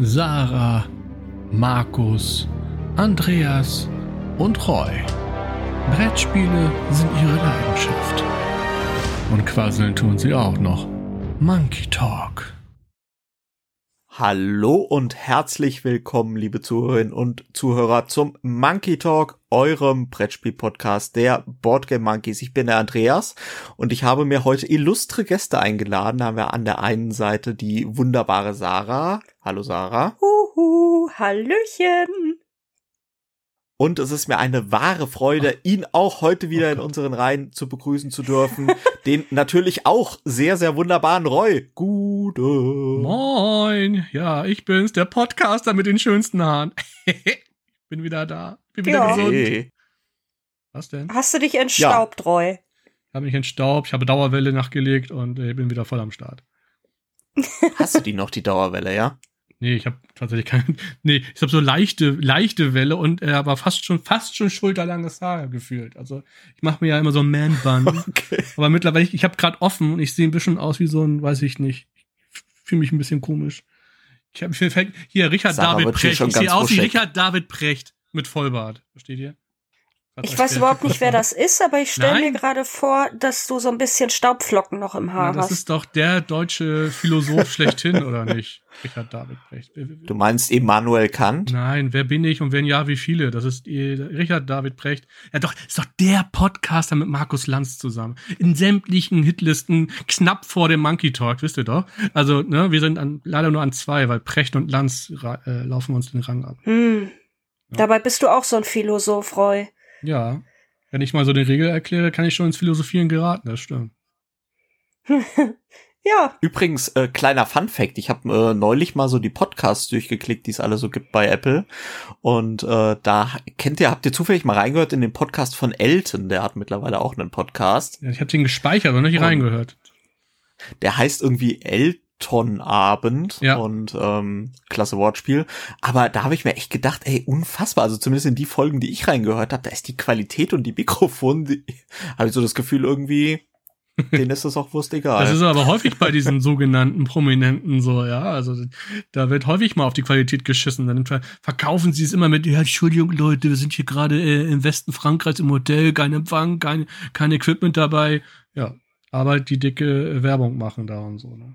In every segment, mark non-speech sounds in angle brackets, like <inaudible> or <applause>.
Sarah, Markus, Andreas und Roy. Brettspiele sind ihre Leidenschaft. Und quasseln tun sie auch noch. Monkey Talk. Hallo und herzlich willkommen, liebe Zuhörerinnen und Zuhörer, zum Monkey Talk, eurem Brettspiel-Podcast der Boardgame Monkeys. Ich bin der Andreas und ich habe mir heute illustre Gäste eingeladen. Da haben wir an der einen Seite die wunderbare Sarah. Hallo Sarah. Huhu, Hallöchen. Und es ist mir eine wahre Freude, ihn auch heute wieder in unseren Reihen zu begrüßen zu dürfen. <laughs> Den natürlich auch sehr, sehr wunderbaren Roy. Gute. Moin. Ja, ich bin's, der Podcaster mit den schönsten Haaren. <laughs> bin wieder da. Bin wieder Ja. gesund. Hey. Was denn? Hast du dich entstaubt, Roy? Ich habe mich entstaubt, ich habe Dauerwelle nachgelegt und äh, bin wieder voll am Start. <laughs> Hast du die noch, die Dauerwelle, ja? Nee, ich habe tatsächlich keine. <laughs> Nee, ich habe so leichte, leichte Welle und äh, aber fast schon, fast schon schulterlanges Haar gefühlt. Also ich mache mir ja immer so ein Man-Bun. <laughs> Okay. aber mittlerweile, ich, ich habe gerade offen und ich sehe ein bisschen aus wie so ein, weiß ich nicht. Ich fühle mich ein bisschen komisch. Ich habe mir fällt hier Richard Sarah David Precht. Ich sehe aus wie. Richard David Precht mit Vollbart. Versteht ihr? Grad Ich weiß überhaupt nicht, wer das ist, aber ich stelle mir gerade vor, dass du so ein bisschen Staubflocken noch im Na, Haar das hast. ist doch der deutsche Philosoph schlechthin, oder nicht? Richard David Precht. Du meinst Immanuel Kant? Nein, wer bin ich und wenn ja, wie viele? Das ist eh Richard David Precht. Ja, doch, ist doch der Podcaster mit Markus Lanz zusammen. In sämtlichen Hitlisten knapp vor dem Monkey Talk, wisst ihr doch. Also, ne, wir sind an, leider nur an zwei, weil Precht und Lanz äh, laufen uns den Rang ab. Hm. Dabei bist du auch so ein Philosoph, Roy. Ja. Wenn ich mal so eine Regel erkläre, kann ich schon ins Philosophieren geraten, das stimmt. <laughs> Ja, Übrigens, äh, kleiner Fun Fact, ich habe äh, neulich mal so die Podcasts durchgeklickt, die es alle so gibt bei Apple. Und äh, da kennt ihr, habt ihr zufällig mal reingehört in den Podcast von Elton, der hat mittlerweile auch einen Podcast. Ja, ich habe den gespeichert, aber nicht Und- reingehört. Der heißt irgendwie Elton-Abend Ja. und ähm, klasse Wortspiel. Aber da habe ich mir echt gedacht, ey, unfassbar. Also zumindest in die Folgen, die ich reingehört habe, da ist die Qualität und die Mikrofone, die, habe ich so das Gefühl irgendwie, denen ist das auch wurscht egal. Das ist aber häufig bei diesen sogenannten Prominenten so, ja. Also da wird häufig mal auf die Qualität geschissen. Dann ver verkaufen sie es immer mit, ja, Entschuldigung, Leute, wir sind hier gerade äh, im Westen Frankreichs im Hotel, kein Empfang, kein, kein Equipment dabei. Ja, aber die dicke Werbung machen da und so. Ne?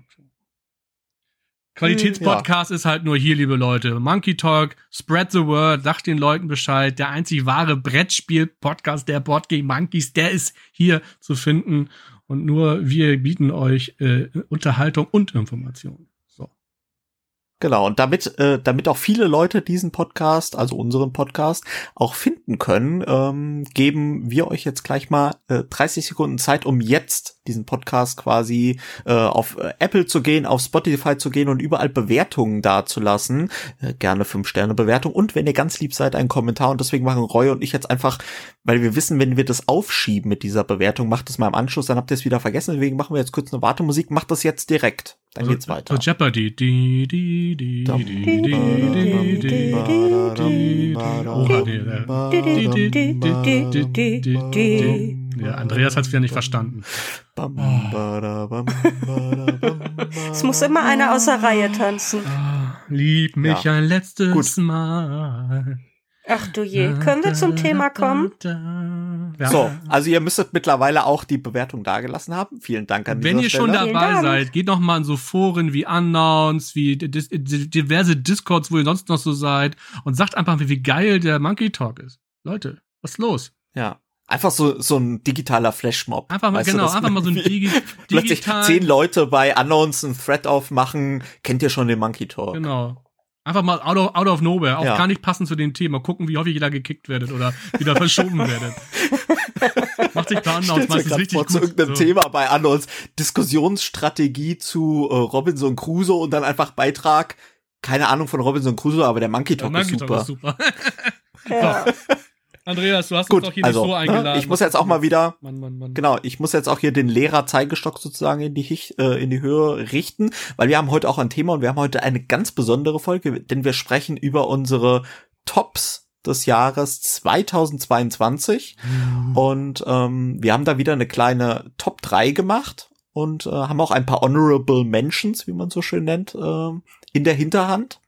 Qualitätspodcast ist halt nur hier, liebe Leute. Monkey Talk, spread the word, sagt den Leuten Bescheid. Der einzig wahre Brettspiel-Podcast der Boardgame Monkeys, der ist hier zu finden. Und nur wir bieten euch äh, Unterhaltung und Information. Genau, und damit, äh, damit auch viele Leute diesen Podcast, also unseren Podcast, auch finden können, ähm, geben wir euch jetzt gleich mal äh, 30 Sekunden Zeit, um jetzt diesen Podcast quasi äh, auf äh, Apple zu gehen, auf Spotify zu gehen und überall Bewertungen dazulassen. Äh, gerne 5-Sterne-Bewertung und wenn ihr ganz lieb seid, einen Kommentar. Und deswegen machen Roy und ich jetzt einfach, weil wir wissen, wenn wir das aufschieben mit dieser Bewertung, macht es mal im Anschluss, dann habt ihr es wieder vergessen. Deswegen machen wir jetzt kurz eine Wartemusik, macht das jetzt direkt. Dann also, geht's weiter. So Jeopardy. Ja, Andreas hat es wieder nicht verstanden. es muss immer einer außer Reihe tanzen. Lieb mich ja. ein letztes Gut. Mal. Ach du je. Können wir zum Thema kommen? Ja. So, also ihr müsstet mittlerweile auch die Bewertung dagelassen haben. Vielen Dank an Wenn ihr schon Stelle. dabei Vielen Dank. seid, geht noch mal in so Foren wie Unknowns, wie dis diverse Discords, wo ihr sonst noch so seid und sagt einfach, wie, wie geil der Monkey Talk ist. Leute, was ist los? Ja. Einfach so, so ein digitaler Flashmob. Einfach mal, Weißt du, genau, dass einfach mal so ein <laughs> Digi Plötzlich digital. zehn Leute bei Unknowns einen Thread aufmachen. Kennt ihr schon den Monkey Talk? Genau. Einfach mal out of, out of nowhere, auch Ja. gar nicht passend zu dem Thema. Gucken, wie häufig ihr da gekickt werdet oder wieder verschoben werdet. <laughs> Macht sich da Unknowns meistens richtig vor, gut. zu irgendeinem so. Thema bei Unknowns. Diskussionsstrategie zu äh, Robinson Crusoe und dann einfach Beitrag. Keine Ahnung von Robinson Crusoe, aber der Monkey Talk Monkey ist Talk super. ist super. <laughs> Ja. Andreas, du hast Gut, uns doch hier also, nicht so eingeladen. ne, ich muss jetzt auch mal wieder Mann, Mann, Mann. Genau, ich muss jetzt auch hier den Lehrer-Zeigestock sozusagen in die, Hich, äh, in die Höhe richten, weil wir haben heute auch ein Thema und wir haben heute eine ganz besondere Folge, denn wir sprechen über unsere Tops des Jahres 2022 und ähm, wir haben da wieder eine kleine Top 3 gemacht und äh, haben auch ein paar Honorable Mentions, wie man so schön nennt, äh, in der Hinterhand.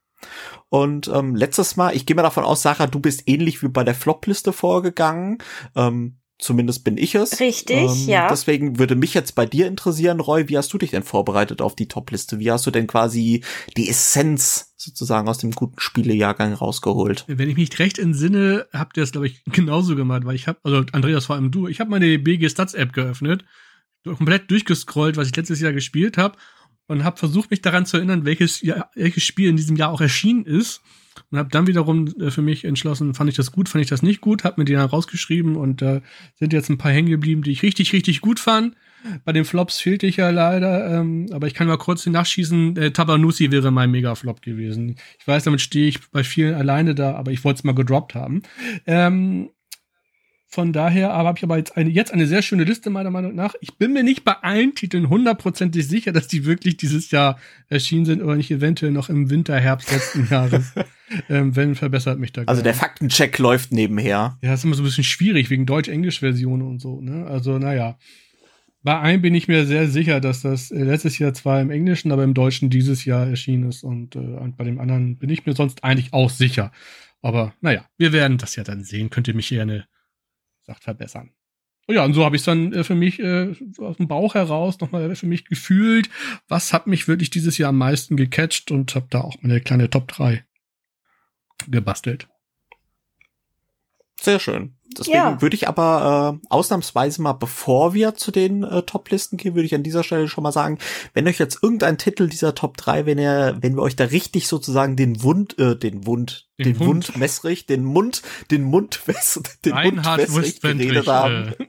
Und ähm, letztes Mal, ich gehe mal davon aus, Sarah, du bist ähnlich wie bei der Flopliste vorgegangen. Ähm, Zumindest bin ich es. Richtig, ähm, ja. Deswegen würde mich jetzt bei dir interessieren, Roy, wie hast du dich denn vorbereitet auf die Topliste? Wie hast du denn quasi die Essenz sozusagen aus dem guten Spielejahrgang rausgeholt? Wenn ich mich recht entsinne, habt ihr das, glaube ich, <laughs> genauso gemacht, weil ich habe, also Andreas, vor allem du, ich habe meine BG Stats App geöffnet, komplett durchgescrollt, was ich letztes Jahr gespielt habe und habe versucht, mich daran zu erinnern, welches, welches Spiel in diesem Jahr auch erschienen ist und habe dann wiederum äh, für mich entschlossen, fand ich das gut, fand ich das nicht gut, habe mir die dann rausgeschrieben und äh, sind jetzt ein paar hängen geblieben, die ich richtig, richtig gut fand. Bei den Flops fehlte ich ja leider, ähm, aber ich kann mal kurz nachschießen, äh, Tabanusi wäre mein Mega-Flop gewesen. Ich weiß, damit stehe ich bei vielen alleine da, aber ich wollte es mal gedroppt haben. Ähm, von daher habe ich aber jetzt eine, jetzt eine sehr schöne Liste meiner Meinung nach. Ich bin mir nicht bei allen Titeln hundertprozentig sicher, dass die wirklich dieses Jahr erschienen sind oder nicht eventuell noch im Winter, Herbst letzten <laughs> Jahres. ähm, wenn, verbessert mich da. Also der Faktencheck läuft nebenher. Ja, ist immer so ein bisschen schwierig wegen Deutsch-Englisch-Version und so, ne? Also, naja. Bei einem bin ich mir sehr sicher, dass das äh, letztes Jahr zwar im Englischen, aber im Deutschen dieses Jahr erschienen ist und, äh, und bei dem anderen bin ich mir sonst eigentlich auch sicher. Aber naja, wir werden das ja dann sehen. Könnt ihr mich gerne sagt, verbessern. Und ja, und so habe ich es dann äh, für mich äh, aus dem Bauch heraus nochmal für mich gefühlt, was hat mich wirklich dieses Jahr am meisten gecatcht und habe da auch meine kleine Top 3 gebastelt. Sehr schön. Deswegen ja. würde ich aber äh, ausnahmsweise mal, bevor wir zu den äh, Top-Listen gehen, würde ich an dieser Stelle schon mal sagen, wenn euch jetzt irgendein Titel dieser Top 3, wenn ihr, wenn wir euch da richtig sozusagen den Wund, äh, den Wund, den, den Wund, wässrig, den Mund, den Mund wässrig, <laughs> den Mund wässrig geredet haben. Äh.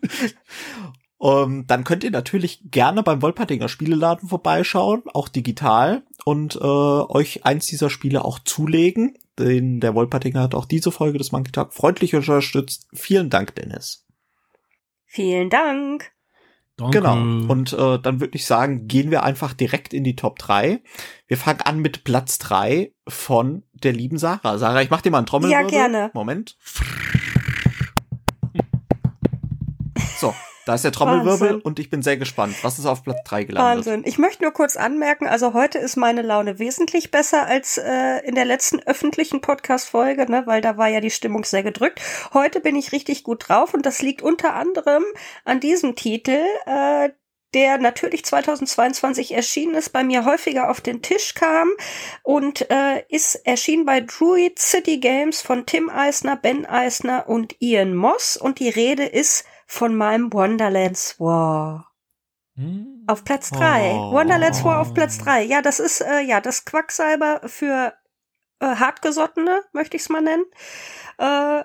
Um, <laughs> dann könnt ihr natürlich gerne beim Wolpertinger Spieleladen vorbeischauen, auch digital, und äh, euch eins dieser Spiele auch zulegen. Denn der Wolpertinger hat auch diese Folge des Monkey Talk freundlich unterstützt. Vielen Dank, Dennis. Vielen Dank. Danke. Genau. Und äh, dann würde ich sagen, gehen wir einfach direkt in die Top 3. Wir fangen an mit Platz 3 von der lieben Sarah. Sarah, ich mach dir mal einen Trommelwirbel. Ja, gerne. Moment. So, da ist der Trommelwirbel Wahnsinn. und ich bin sehr gespannt. Was ist auf Platz 3 gelandet? Wahnsinn. Ich möchte nur kurz anmerken, also heute ist meine Laune wesentlich besser als äh, in der letzten öffentlichen Podcast-Folge, ne, weil da war ja die Stimmung sehr gedrückt. Heute bin ich richtig gut drauf und das liegt unter anderem an diesem Titel, äh, der natürlich 2022 erschienen ist, bei mir häufiger auf den Tisch kam und äh, ist erschienen bei Druid City Games von Tim Eisner, Ben Eisner und Ian Moss und die Rede ist von meinem Wonderlands War. Hm? Auf Platz drei. Oh. Wonderlands War auf Platz drei. Ja, das ist äh, ja das Quacksalber für äh, Hartgesottene, möchte ich es mal nennen. Äh,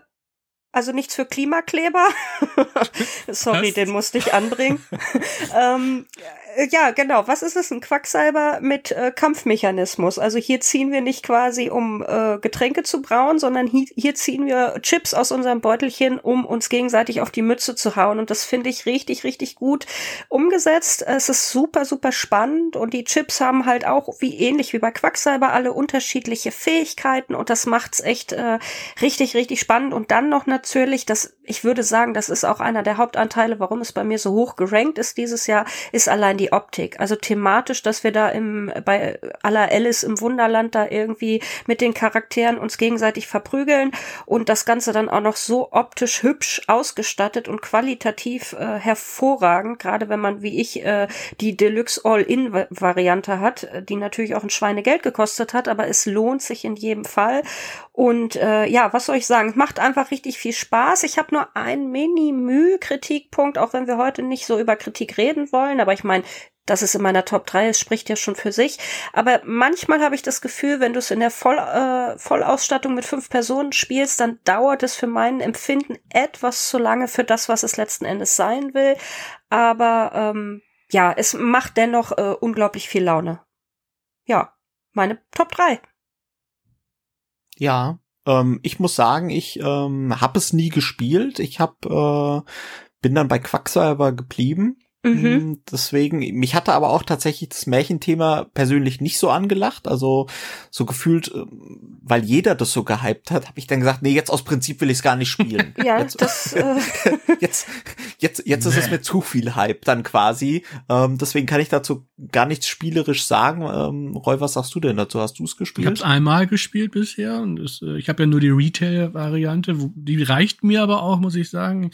also nichts für Klimakleber. <laughs> Sorry, Was? den musste ich anbringen. <laughs> ähm, äh, ja, genau. Was ist es? Ein Quacksalber mit äh, Kampfmechanismus. Also hier ziehen wir nicht quasi, um äh, Getränke zu brauen, sondern hier, hier ziehen wir Chips aus unserem Beutelchen, um uns gegenseitig auf die Mütze zu hauen. Und das finde ich richtig, richtig gut umgesetzt. Es ist super, super spannend und die Chips haben halt auch, wie ähnlich wie bei Quacksalber, alle unterschiedliche Fähigkeiten und das macht's echt äh, richtig, richtig spannend. Und dann noch natürlich, das, ich würde sagen, das ist auch einer der Hauptanteile, warum es bei mir so hoch gerankt ist dieses Jahr, ist allein die Optik. Also thematisch, dass wir da im, bei aller Alice im Wunderland da irgendwie mit den Charakteren uns gegenseitig verprügeln und das Ganze dann auch noch so optisch hübsch ausgestattet und qualitativ äh, hervorragend, gerade wenn man wie ich äh, die Deluxe All-In-Variante hat, die natürlich auch ein Schweinegeld gekostet hat, aber es lohnt sich in jedem Fall. Und äh, ja, was soll ich sagen? Macht einfach richtig viel Spaß. Ich habe nur einen Mini-Müh-Kritikpunkt, auch wenn wir heute nicht so über Kritik reden wollen. Aber ich meine, dass es in meiner Top 3 ist, spricht ja schon für sich. Aber manchmal habe ich das Gefühl, wenn du es in der Voll, äh, Vollausstattung mit fünf Personen spielst, dann dauert es für meinen Empfinden etwas zu lange für das, was es letzten Endes sein will. Aber ähm, ja, es macht dennoch äh, unglaublich viel Laune. Ja, meine Top 3. Ja, ähm, ich muss sagen, ich ähm, habe es nie gespielt. Ich hab, äh, bin dann bei Quacksalber geblieben Mhm. Deswegen, mich hatte aber auch tatsächlich das Märchenthema persönlich nicht so angelacht. Also so gefühlt, ähm, weil jeder das so gehypt hat, habe ich dann gesagt, nee, jetzt aus Prinzip will ich es gar nicht spielen. <laughs> ja, jetzt, das. Äh <laughs> jetzt, jetzt, jetzt ist es mir zu viel Hype dann quasi. Ähm, deswegen kann ich dazu gar nichts spielerisch sagen. Ähm, Roy, was sagst du denn dazu? Hast du es gespielt? Ich habe es einmal gespielt bisher und es, äh, ich habe ja nur die Retail-Variante. Die reicht mir aber auch, muss ich sagen.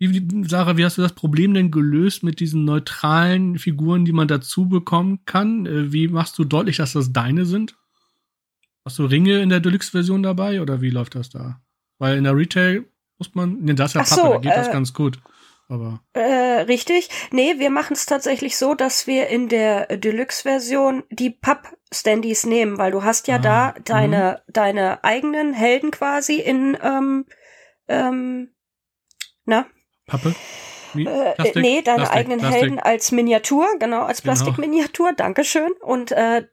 Wie, Sarah, wie hast du das Problem denn gelöst mit diesen neutralen Figuren, die man dazu bekommen kann? Äh, wie machst du deutlich, dass das deine sind? Hast du Ringe in der Deluxe-Version dabei oder wie läuft das da? Weil in der Retail muss man, ne, das ist ja Pappe, so, da geht äh, das ganz gut. Aber. Äh, richtig. Nee, wir machen es tatsächlich so, dass wir in der Deluxe-Version die Papp-Standys nehmen, weil du hast ja ah, da deine, mh. deine eigenen Helden quasi in, ähm, ähm, na, Pappe? Wie? Äh, nee, deine Plastik, eigenen Plastik. Helden als Miniatur, genau, als genau. Plastikminiatur, genau. Dankeschön. Und äh,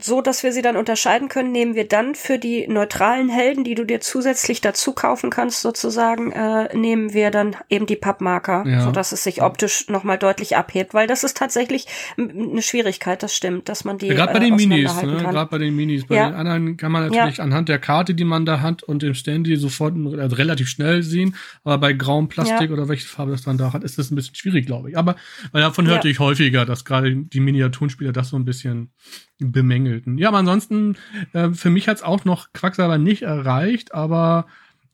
so, dass wir sie dann unterscheiden können, nehmen wir dann für die neutralen Helden, die du dir zusätzlich dazu kaufen kannst, sozusagen, äh, nehmen wir dann eben die Pappmarker, ja. so dass es sich optisch nochmal deutlich abhebt, weil das ist tatsächlich eine Schwierigkeit, das stimmt, dass man die ja, gerade bei den äh, Minis, ne? gerade bei den Minis, bei ja. den anderen kann man natürlich ja. anhand der Karte, die man da hat und dem Standy sofort also relativ schnell sehen, aber bei grauem Plastik oder welche Farbe das dann da hat, ist das ein bisschen schwierig, glaube ich. Aber weil davon hörte ich häufiger, dass gerade die Miniaturenspieler das so ein bisschen bemängelten. Ja, aber ansonsten, äh, für mich hat es auch noch Quacksalber nicht erreicht, aber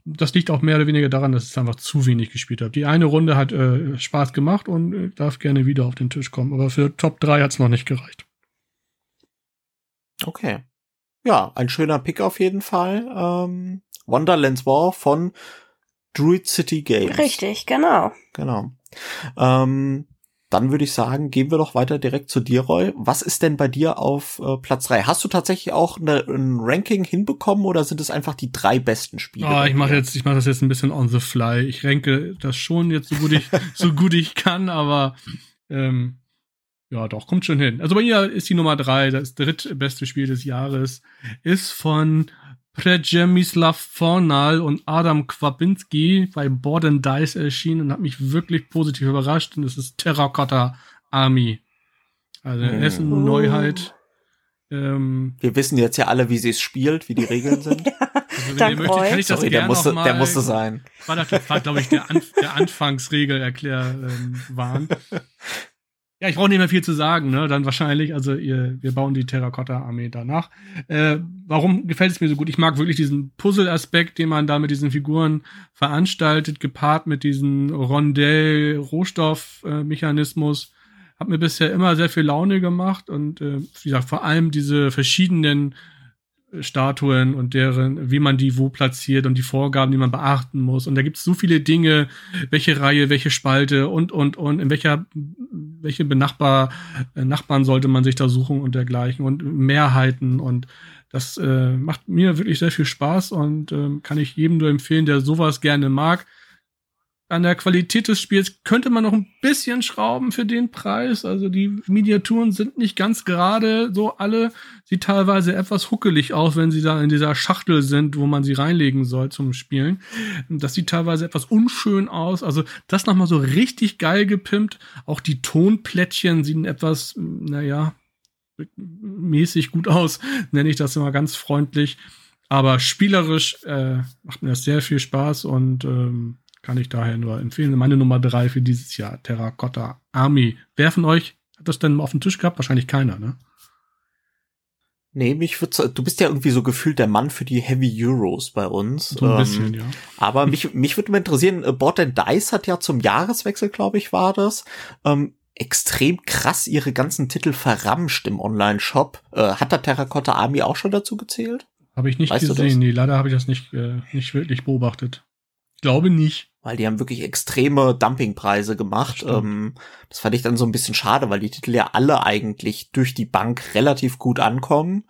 das liegt auch mehr oder weniger daran, dass ich einfach zu wenig gespielt habe. Die eine Runde hat äh, Spaß gemacht und äh, darf gerne wieder auf den Tisch kommen, aber für Top 3 hat es noch nicht gereicht. Okay. Ja, ein schöner Pick auf jeden Fall. Ähm, Wonderlands War von Druid City Games. Richtig, genau. Genau. Ähm, dann würde ich sagen, gehen wir doch weiter direkt zu dir, Roy. Was ist denn bei dir auf äh, Platz drei? Hast du tatsächlich auch eine, ein Ranking hinbekommen oder sind es einfach die drei besten Spiele? Ah, ich mache jetzt, ich mache das jetzt ein bisschen on the fly. Ich ranke das schon jetzt so gut ich, <laughs> so gut ich kann, aber ähm, ja, doch, kommt schon hin. Also bei ihr ist die Nummer drei, das drittbeste Spiel des Jahres, ist von Przemysław Fornal und Adam Kwapinski bei Board and Dice erschienen und hat mich wirklich positiv überrascht. Und es ist Terracotta Army. Also oh. Essen oh. Neuheit. Ähm, Wir wissen jetzt ja alle, wie sie es spielt, wie die Regeln sind. <laughs> also, wenn ihr möchtet, kann ich das Sorry, der musste, der musste sein. War, das, war glaube ich, der, An der Anfangsregel erklär ähm, waren. <laughs> Ja, ich brauche nicht mehr viel zu sagen, ne? Dann wahrscheinlich, also ihr, wir bauen die Terrakotta-Armee danach. Äh, warum gefällt es mir so gut? Ich mag wirklich diesen Puzzle-Aspekt, den man da mit diesen Figuren veranstaltet, gepaart mit diesem Rondell-Rohstoff-Mechanismus. Hat mir bisher immer sehr viel Laune gemacht und äh, wie gesagt, vor allem diese verschiedenen Statuen und deren, wie man die wo platziert und die Vorgaben, die man beachten muss. Und da gibt es so viele Dinge, welche Reihe, welche Spalte und, und, und, in welcher, welche Benachbar, äh, Nachbarn sollte man sich da suchen und dergleichen und Mehrheiten und das äh, macht mir wirklich sehr viel Spaß und äh, kann ich jedem nur empfehlen, der sowas gerne mag an der Qualität des Spiels könnte man noch ein bisschen schrauben für den Preis. Also die Miniaturen sind nicht ganz gerade so alle. Sieht teilweise etwas huckelig aus, wenn sie da in dieser Schachtel sind, wo man sie reinlegen soll zum Spielen. Das sieht teilweise etwas unschön aus. Also das nochmal so richtig geil gepimpt. Auch die Tonplättchen sehen etwas, naja, mäßig gut aus, <laughs> nenne ich das immer ganz freundlich. Aber spielerisch äh, macht mir das sehr viel Spaß und ähm, kann ich daher nur empfehlen. Meine Nummer drei für dieses Jahr, Terracotta Army. Wer von euch hat das denn auf dem Tisch gehabt? Wahrscheinlich keiner, ne? Nee, mich würde du bist ja irgendwie so gefühlt der Mann für die Heavy Euros bei uns. So ein ähm, bisschen, ja. Aber <laughs> mich, mich würde mal interessieren, äh, Board and Dice hat ja zum Jahreswechsel, glaube ich, war das, ähm, extrem krass ihre ganzen Titel verramscht im Online-Shop. Äh, hat da Terracotta Army auch schon dazu gezählt? Habe ich nicht weißt gesehen. Nee, leider habe ich das nicht, äh, nicht wirklich beobachtet. Ich glaube nicht weil die haben wirklich extreme Dumpingpreise gemacht. Das, ähm, das fand ich dann so ein bisschen schade, weil die Titel ja alle eigentlich durch die Bank relativ gut ankommen.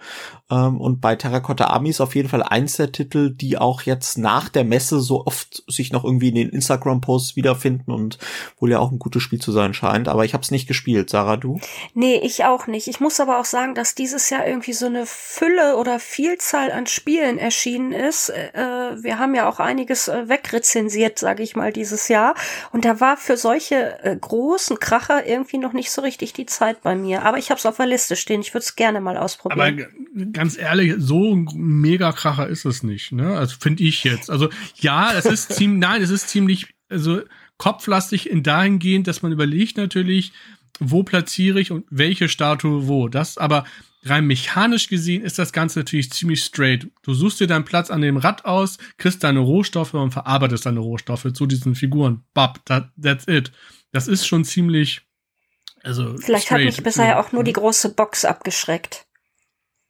Ähm, und bei Terracotta Army ist auf jeden Fall eins der Titel, die auch jetzt nach der Messe so oft sich noch irgendwie in den Instagram-Posts wiederfinden und wohl ja auch ein gutes Spiel zu sein scheint. Aber ich habe es nicht gespielt. Sarah, du? Nee, ich auch nicht. Ich muss aber auch sagen, dass dieses Jahr irgendwie so eine Fülle oder Vielzahl an Spielen erschienen ist. Äh, wir haben ja auch einiges äh, wegrezensiert, sage ich ich mal, dieses Jahr. Und da war für solche äh, großen Kracher irgendwie noch nicht so richtig die Zeit bei mir. Aber ich habe es auf der Liste stehen. Ich würde es gerne mal ausprobieren. Aber ganz ehrlich, so ein mega Kracher ist es nicht, ne? Also finde ich jetzt. Also ja, es ist <laughs> ziemlich, nein, es ist ziemlich, also kopflastig in dahingehend, dass man überlegt natürlich, wo platziere ich und welche Statue wo. Das aber rein mechanisch gesehen ist das Ganze natürlich ziemlich straight. Du suchst dir deinen Platz an dem Rad aus, kriegst deine Rohstoffe und verarbeitest deine Rohstoffe zu diesen Figuren. Bab, that, that's it. Das ist schon ziemlich, also. Vielleicht straight. hat mich bisher ja auch nur die große Box abgeschreckt.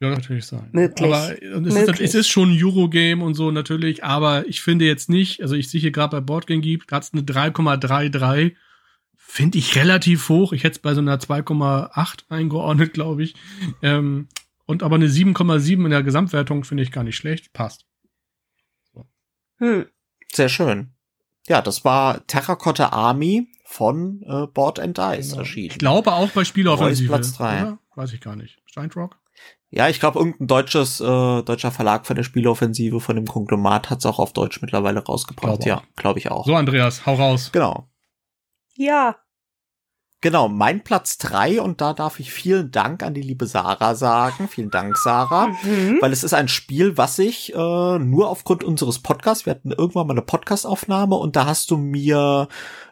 Ja, natürlich sein. Möglich. Aber es, Möglich. Ist, es ist schon ein Eurogame und so natürlich, aber ich finde jetzt nicht, also ich sehe hier gerade bei Boardgame Geek, hat es eine 3,33 finde ich relativ hoch. Ich hätte es bei so einer 2,8 eingeordnet, glaube ich. Ähm, und aber eine 7,7 in der Gesamtwertung finde ich gar nicht schlecht. Passt. So. Hm. Sehr schön. Ja, das war Terracotta Army von äh, Board and Dice genau. erschienen. Ich glaube auch bei Spieleoffensive. Platz 3. Weiß ich gar nicht. Steinrock? Ja, ich glaube, irgendein deutsches, äh, deutscher Verlag von der Spieleoffensive, von dem Konglomat, hat es auch auf Deutsch mittlerweile rausgebracht. Glaub ja, glaube ich auch. So, Andreas, hau raus. Genau. Ja, Genau, mein Platz drei und da darf ich vielen Dank an die liebe Sarah sagen. Vielen Dank, Sarah. <laughs> Mhm. Weil es ist ein Spiel, was ich äh, nur aufgrund unseres Podcasts, wir hatten irgendwann mal eine Podcastaufnahme und da hast du mir,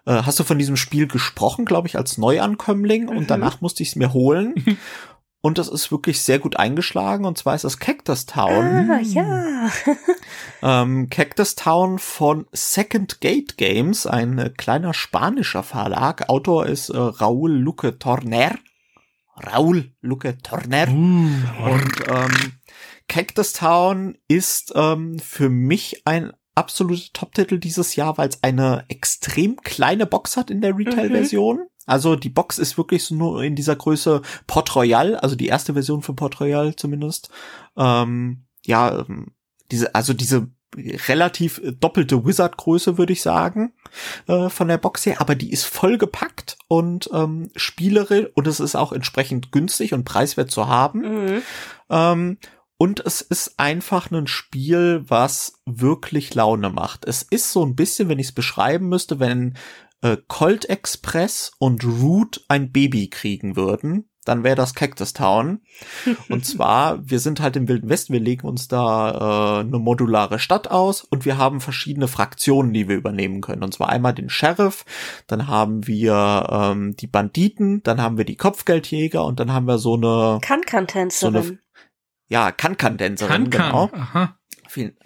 äh, hast du von diesem Spiel gesprochen, glaube ich, als Neuankömmling mhm. und danach musste ich es mir holen. <laughs> Und das ist wirklich sehr gut eingeschlagen. Und zwar ist das Cactus Town. Ah, ja. <laughs> ähm, Cactus Town von Second Gate Games, ein äh, kleiner spanischer Verlag. Autor ist äh, Raúl Luque Torner. Raúl Luque Torner. Mm. Und ähm, Cactus Town ist ähm, für mich ein absoluter Top-Titel dieses Jahr, weil es eine extrem kleine Box hat in der Retail-Version. Mhm. Also die Box ist wirklich so nur in dieser Größe Port Royal, also die erste Version von Port Royal zumindest. Ähm, ja, ähm, diese, also diese relativ doppelte Wizard-Größe, würde ich sagen, äh, von der Box her, aber die ist voll gepackt und ähm, spielerisch und es ist auch entsprechend günstig und preiswert zu haben. Mhm. Ähm, und es ist einfach ein Spiel, was wirklich Laune macht. Es ist so ein bisschen, wenn ich es beschreiben müsste, wenn äh, Colt Express und Root ein Baby kriegen würden, dann wäre das Cactus Town. und <laughs> zwar, wir sind halt im Wilden Westen, wir legen uns da äh, eine modulare Stadt aus und wir haben verschiedene Fraktionen, die wir übernehmen können. Und zwar einmal den Sheriff, dann haben wir ähm, die Banditen, dann haben wir die Kopfgeldjäger und dann haben wir so eine Kann-Kann-Tänzerin. So ja, Kann-Kann-Tänzerin, genau. Aha. Vielen,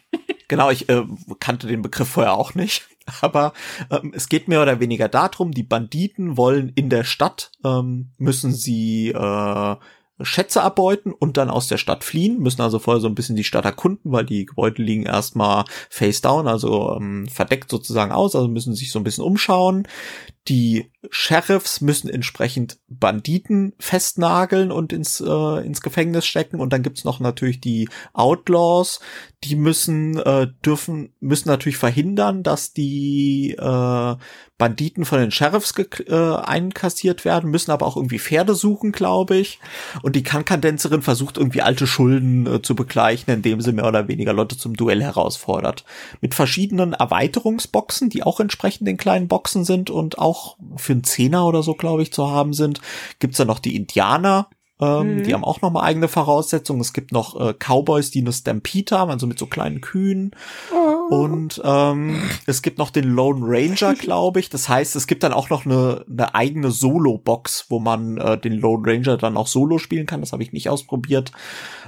genau, ich äh, kannte den Begriff vorher auch nicht. <laughs> Aber ähm, es geht mehr oder weniger darum, die Banditen wollen in der Stadt, ähm, müssen sie äh, Schätze abbeuten und dann aus der Stadt fliehen, müssen also vorher so ein bisschen die Stadt erkunden, weil die Gebäude liegen erstmal face down, also ähm, verdeckt sozusagen aus, also müssen sich so ein bisschen umschauen. Die Sheriffs müssen entsprechend Banditen festnageln und ins, äh, ins Gefängnis stecken. Und dann gibt's noch natürlich die Outlaws, die müssen, äh, dürfen, müssen natürlich verhindern, dass die äh, Banditen von den Sheriffs äh, einkassiert werden, müssen aber auch irgendwie Pferde suchen, glaube ich. Und die Kankadenzerin versucht irgendwie alte Schulden äh, zu begleichen, indem sie mehr oder weniger Leute zum Duell herausfordert. Mit verschiedenen Erweiterungsboxen, die auch entsprechend in kleinen Boxen sind und auch auch für einen Zehner oder so, glaube ich, zu haben sind. Gibt's da noch die Indianer, ähm, mhm. Die haben auch nochmal eigene Voraussetzungen. Es gibt noch äh, Cowboys, die eine Stampede haben, also mit so kleinen Kühen. Oh. Und ähm, es gibt noch den Lone Ranger, <laughs> glaube ich. Das heißt, es gibt dann auch noch eine, eine eigene Solo-Box, wo man äh, den Lone Ranger dann auch solo spielen kann. Das habe ich nicht ausprobiert.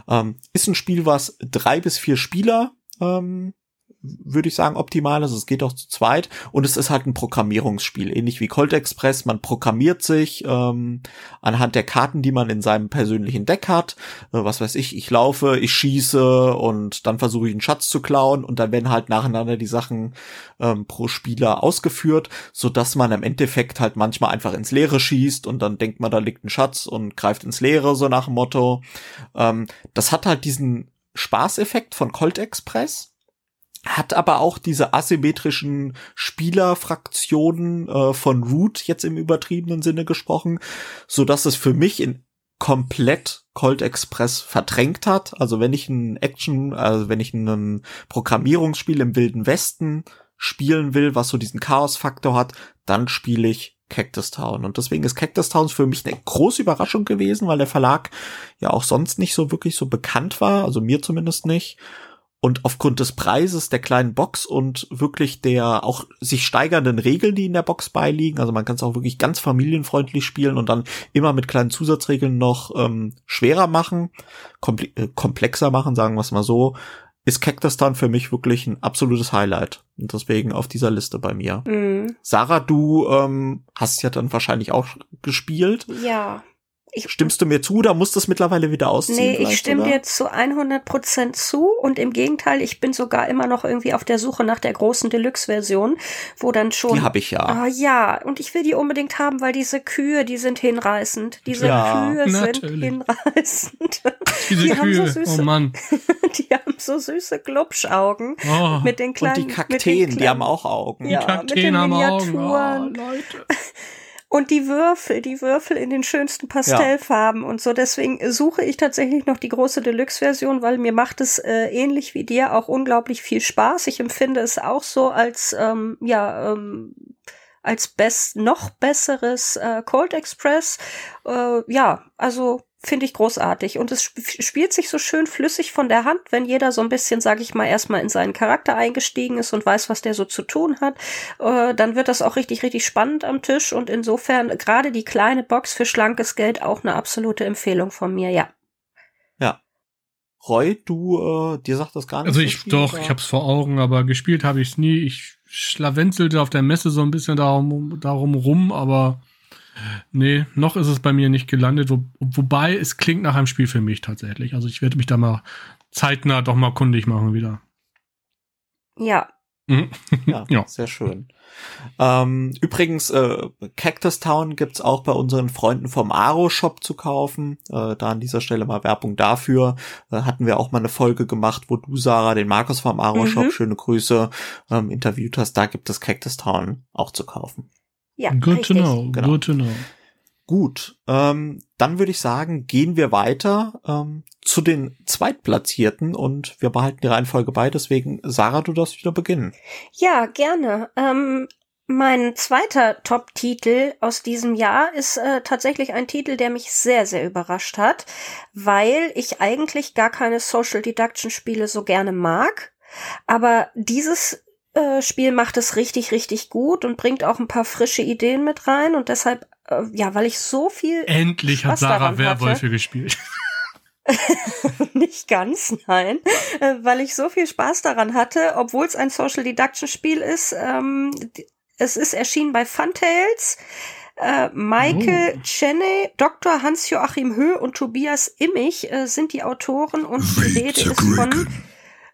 Ähm, ist ein Spiel, was drei bis vier Spieler ähm, würde ich sagen, optimal. Also es geht auch zu zweit. Und es ist halt ein Programmierungsspiel, ähnlich wie Colt Express. Man programmiert sich ähm, anhand der Karten, die man in seinem persönlichen Deck hat. Äh, was weiß ich, ich laufe, ich schieße und dann versuche ich einen Schatz zu klauen und dann werden halt nacheinander die Sachen ähm, pro Spieler ausgeführt, so dass man im Endeffekt halt manchmal einfach ins Leere schießt und dann denkt man, da liegt ein Schatz und greift ins Leere, so nach dem Motto. Ähm, das hat halt diesen Spaßeffekt von Colt Express hat aber auch diese asymmetrischen Spielerfraktionen äh, von Root jetzt im übertriebenen Sinne gesprochen, so dass es für mich in komplett Cold Express verdrängt hat. Also wenn ich ein Action, also wenn ich ein Programmierungsspiel im Wilden Westen spielen will, was so diesen Chaos-Faktor hat, dann spiele ich Cactus Town. Und deswegen ist Cactus Town für mich eine große Überraschung gewesen, weil der Verlag ja auch sonst nicht so wirklich so bekannt war, also mir zumindest nicht. Und aufgrund des Preises der kleinen Box und wirklich der auch sich steigernden Regeln, die in der Box beiliegen, also man kann es auch wirklich ganz familienfreundlich spielen und dann immer mit kleinen Zusatzregeln noch ähm, schwerer machen, komple äh, komplexer machen, sagen wir es mal so, ist Cactus Town für mich wirklich ein absolutes Highlight. Und deswegen auf dieser Liste bei mir. Mhm. Sarah, du ähm, hast ja dann wahrscheinlich auch gespielt. Ja. Ich, Stimmst du mir zu oder musst du es mittlerweile wieder ausziehen? Nee, ich stimme dir zu 100 Prozent zu und im Gegenteil, ich bin sogar immer noch irgendwie auf der Suche nach der großen Deluxe-Version, wo dann schon. Die habe ich ja. Ah, ja, und ich will die unbedingt haben, weil diese Kühe, die sind hinreißend. Diese ja, Kühe natürlich. sind hinreißend. <laughs> Diese die Kühe, haben so süße, oh Mann. <laughs> die haben so süße Glubschaugen oh. mit den kleinen. Und die Kakteen, die haben auch Augen. Die ja, Kakteen haben Augen. Oh, Leute. <laughs> Und die Würfel, die Würfel in den schönsten Pastellfarben ja. und so. Deswegen suche ich tatsächlich noch die große Deluxe-Version, weil mir macht es äh, ähnlich wie dir auch unglaublich viel Spaß. Ich empfinde es auch so als, ähm, ja, ähm, als best, noch besseres äh, Cold Express. Äh, ja, also finde ich großartig. Und es spielt sich so schön flüssig von der Hand, wenn jeder so ein bisschen, sag ich mal, erstmal in seinen Charakter eingestiegen ist und weiß, was der so zu tun hat. Äh, dann wird das auch richtig, richtig spannend am Tisch. Und insofern gerade die kleine Box für schlankes Geld auch eine absolute Empfehlung von mir, ja. Ja. Roy, du, äh, dir sagt das gar nicht. Also ich, so doch, oder? ich hab's vor Augen, aber gespielt habe ich es nie. Ich schlawenzelte auf der Messe so ein bisschen darum, darum rum, aber Nee, noch ist es bei mir nicht gelandet, wo, wobei es klingt nach einem Spiel für mich tatsächlich. Also ich werde mich da mal zeitnah doch mal kundig machen wieder. Ja. Mhm. ja, <laughs> ja, sehr schön. Ähm, übrigens, äh, Cactus Town gibt's auch bei unseren Freunden vom Aro Shop zu kaufen. Äh, da an dieser Stelle mal Werbung dafür. Äh, hatten wir auch mal eine Folge gemacht, wo du, Sarah, den Markus vom Aro Shop, mhm. schöne Grüße, ähm, interviewt hast. Da gibt es Cactus Town auch zu kaufen. Ja, Good richtig. to know, genau. good to know. Gut, ähm, dann würde ich sagen, gehen wir weiter ähm, zu den Zweitplatzierten und wir behalten die Reihenfolge bei. Deswegen, Sarah, du darfst wieder beginnen. Ja, gerne. Ähm, mein zweiter Top-Titel aus diesem Jahr ist äh, tatsächlich ein Titel, der mich sehr, sehr überrascht hat, weil ich eigentlich gar keine Social Deduction Spiele so gerne mag. Aber dieses äh, Spiel macht es richtig, richtig gut und bringt auch ein paar frische Ideen mit rein und deshalb, äh, ja, weil ich so viel. Endlich Spaß hat Sarah Werwölfe hatte, gespielt. <laughs> <laughs> nicht ganz, nein, äh, weil ich so viel Spaß daran hatte, obwohl es ein Social Deduction Spiel ist. Ähm, es ist erschienen bei Funtails. Äh, Michael oh. Cheney, Dr. Hans-Joachim Höh und Tobias Immich äh, sind die Autoren und die Rede ist von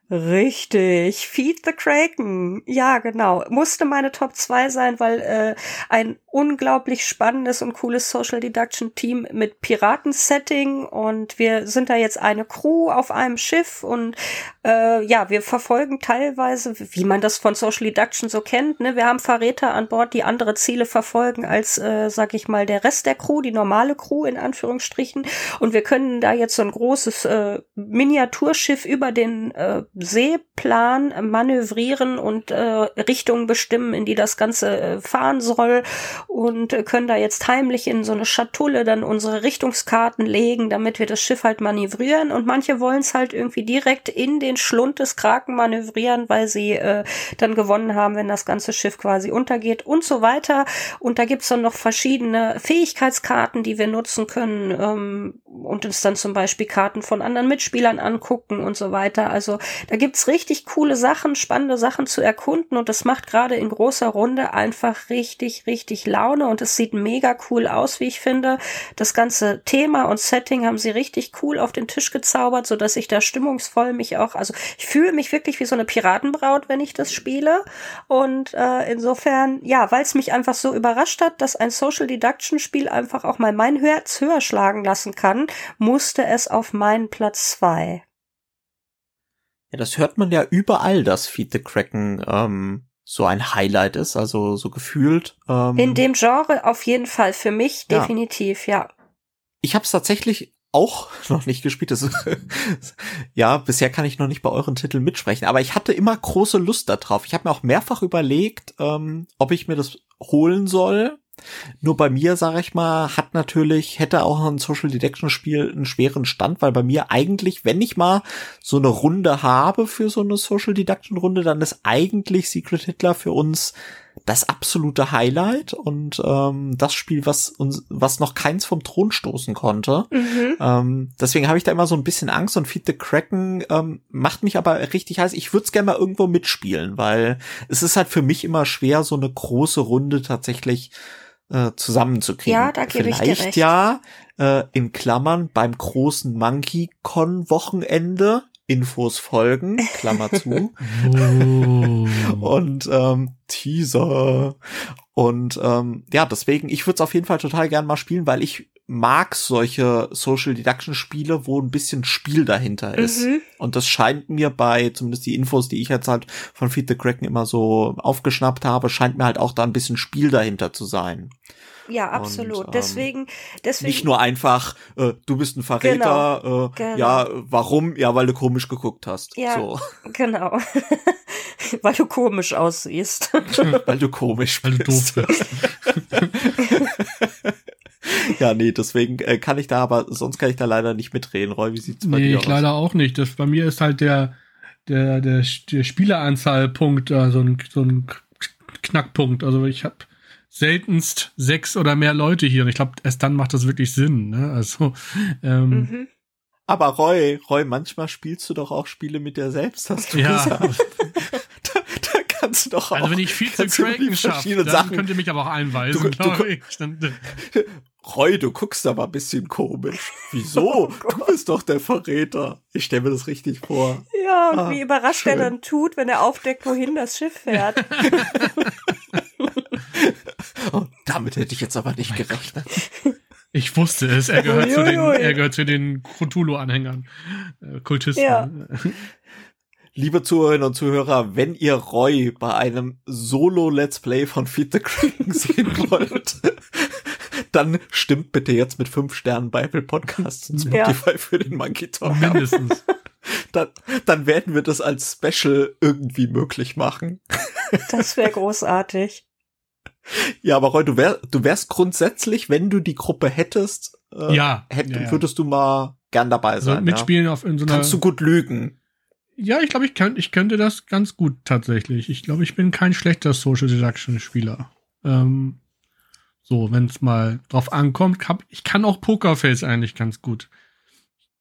Richtig, Feed the Kraken. Ja, genau. Musste meine Top 2 sein, weil äh, ein unglaublich spannendes und cooles Social Deduction Team mit Piraten-Setting und wir sind da jetzt eine Crew auf einem Schiff und äh, ja, wir verfolgen teilweise, wie man das von Social Deduction so kennt, ne, wir haben Verräter an Bord, die andere Ziele verfolgen als, äh, sag ich mal, der Rest der Crew, die normale Crew in Anführungsstrichen und wir können da jetzt so ein großes äh, Miniaturschiff über den äh, Seeplan manövrieren und äh, Richtungen bestimmen, in die das Ganze äh, fahren soll und äh, können da jetzt heimlich in so eine Schatulle dann unsere Richtungskarten legen, damit wir das Schiff halt manövrieren und manche wollen es halt irgendwie direkt in den Schlund des Kraken manövrieren, weil sie äh, dann gewonnen haben, wenn das ganze Schiff quasi untergeht und so weiter und da gibt's dann noch verschiedene Fähigkeitskarten, die wir nutzen können ähm, und uns dann zum Beispiel Karten von anderen Mitspielern angucken und so weiter. Also da gibt's richtig coole Sachen, spannende Sachen zu erkunden und das macht gerade in großer Runde einfach richtig, richtig Laune und es sieht mega cool aus, wie ich finde. Das ganze Thema und Setting haben sie richtig cool auf den Tisch gezaubert, so dass ich da stimmungsvoll mich auch, also ich fühle mich wirklich wie so eine Piratenbraut, wenn ich das spiele und äh, insofern, ja, weil es mich einfach so überrascht hat, dass ein Social Deduction Spiel einfach auch mal mein Herz höher schlagen lassen kann, musste es auf meinen Platz zwei. Ja, das hört man ja überall, dass Feed the Kraken ähm, so ein Highlight ist, also so gefühlt. Ähm, In dem Genre auf jeden Fall, für mich definitiv, ja. ja. ich habe es tatsächlich auch <laughs> noch nicht gespielt. Das, <laughs> ja, bisher kann ich noch nicht bei euren Titeln mitsprechen, aber ich hatte immer große Lust darauf. Ich habe mir auch mehrfach überlegt, ähm, ob ich mir das holen soll. Nur bei mir, sage ich mal, hat natürlich, hätte auch ein Social Deduction Spiel einen schweren Stand, weil bei mir eigentlich, wenn ich mal so eine Runde habe für so eine Social Deduction Runde, dann ist eigentlich Secret Hitler für uns das absolute Highlight und ähm, das Spiel, was uns, was noch keins vom Thron stoßen konnte. Mhm. Ähm, deswegen habe ich da immer so ein bisschen Angst und Feed the Kraken ähm, macht mich aber richtig heiß. Ich würde es gerne mal irgendwo mitspielen, weil es ist halt für mich immer schwer, so eine große Runde tatsächlich äh, zusammenzukriegen. Ja, da gebe Vielleicht ich dir recht. ja äh, in Klammern beim großen Monkey Con Wochenende Infos folgen, <laughs> Klammer zu. Oh. Und ähm, Teaser. Und ähm, ja, deswegen, ich würde es auf jeden Fall total gern mal spielen, weil ich mag solche Social Deduction Spiele, wo ein bisschen Spiel dahinter ist. Mhm. Und das scheint mir bei, zumindest die Infos, die ich jetzt halt von Feed the Kraken immer so aufgeschnappt habe, scheint mir halt auch da ein bisschen Spiel dahinter zu sein. Ja, absolut. ähm, deswegen, deswegen. Nicht nur einfach, äh, du bist ein Verräter, äh, genau. ja, warum? Ja, weil du komisch geguckt hast. Ja. So, Genau. <laughs> Weil du komisch aussiehst. <laughs> weil du komisch Weil du bist. doof bist. <laughs> ja, nee, deswegen äh, kann ich da aber, sonst kann ich da leider nicht mitreden. Roy, wie sieht's bei Nee, dir ich aus? leider auch nicht. Das, bei mir ist halt der, der, der, der Spieleranzahlpunkt äh, so ein, so ein Knackpunkt. Also ich habe seltenst sechs oder mehr Leute hier und ich glaube, erst dann macht das wirklich Sinn. Ne? Also ähm, mhm. Aber Roy, Roy, manchmal spielst du doch auch Spiele mit dir selbst, hast du ja, gesagt. <laughs> Kannst du doch auch. also wenn ich viel zu die schaffe, dann Sachen- könnt ihr mich aber auch einweisen, glaube ich. <laughs> Roy, du guckst aber ein bisschen komisch. Wieso? <laughs> du bist doch der Verräter. Ich stelle mir das richtig vor. Ja, und Ah, wie überrascht schön. er dann tut, wenn er aufdeckt, wohin das Schiff fährt. <laughs> Oh, damit hätte ich jetzt aber nicht gerechnet. ich wusste es, er gehört zu den, er gehört zu den Cthulhu-Anhängern, äh, Kultisten. Ja. Liebe Zuhörerinnen und Zuhörer, wenn ihr Roy bei einem Solo-Let's Play von Feed the Kraken <laughs> sehen wollt, dann stimmt bitte jetzt mit fünf Sternen bei Apple Podcasts und Ja. Spotify für den Monkey Talk. Mindestens. <laughs> Dann, dann werden wir das als Special irgendwie möglich machen. <laughs> Das wäre großartig. Ja, aber Roy, du, wär, du wärst grundsätzlich, wenn du die Gruppe hättest, äh, Ja, hätt, ja, ja. würdest du mal gern dabei Also sein. ja? mitspielen auf in so einer. Kannst du gut lügen. Ja, ich glaube, ich, könnt, ich könnte das ganz gut tatsächlich. Ich glaube, ich bin kein schlechter Social Deduction Spieler. Ähm, so, wenn es mal drauf ankommt, hab, ich kann auch Pokerface eigentlich ganz gut.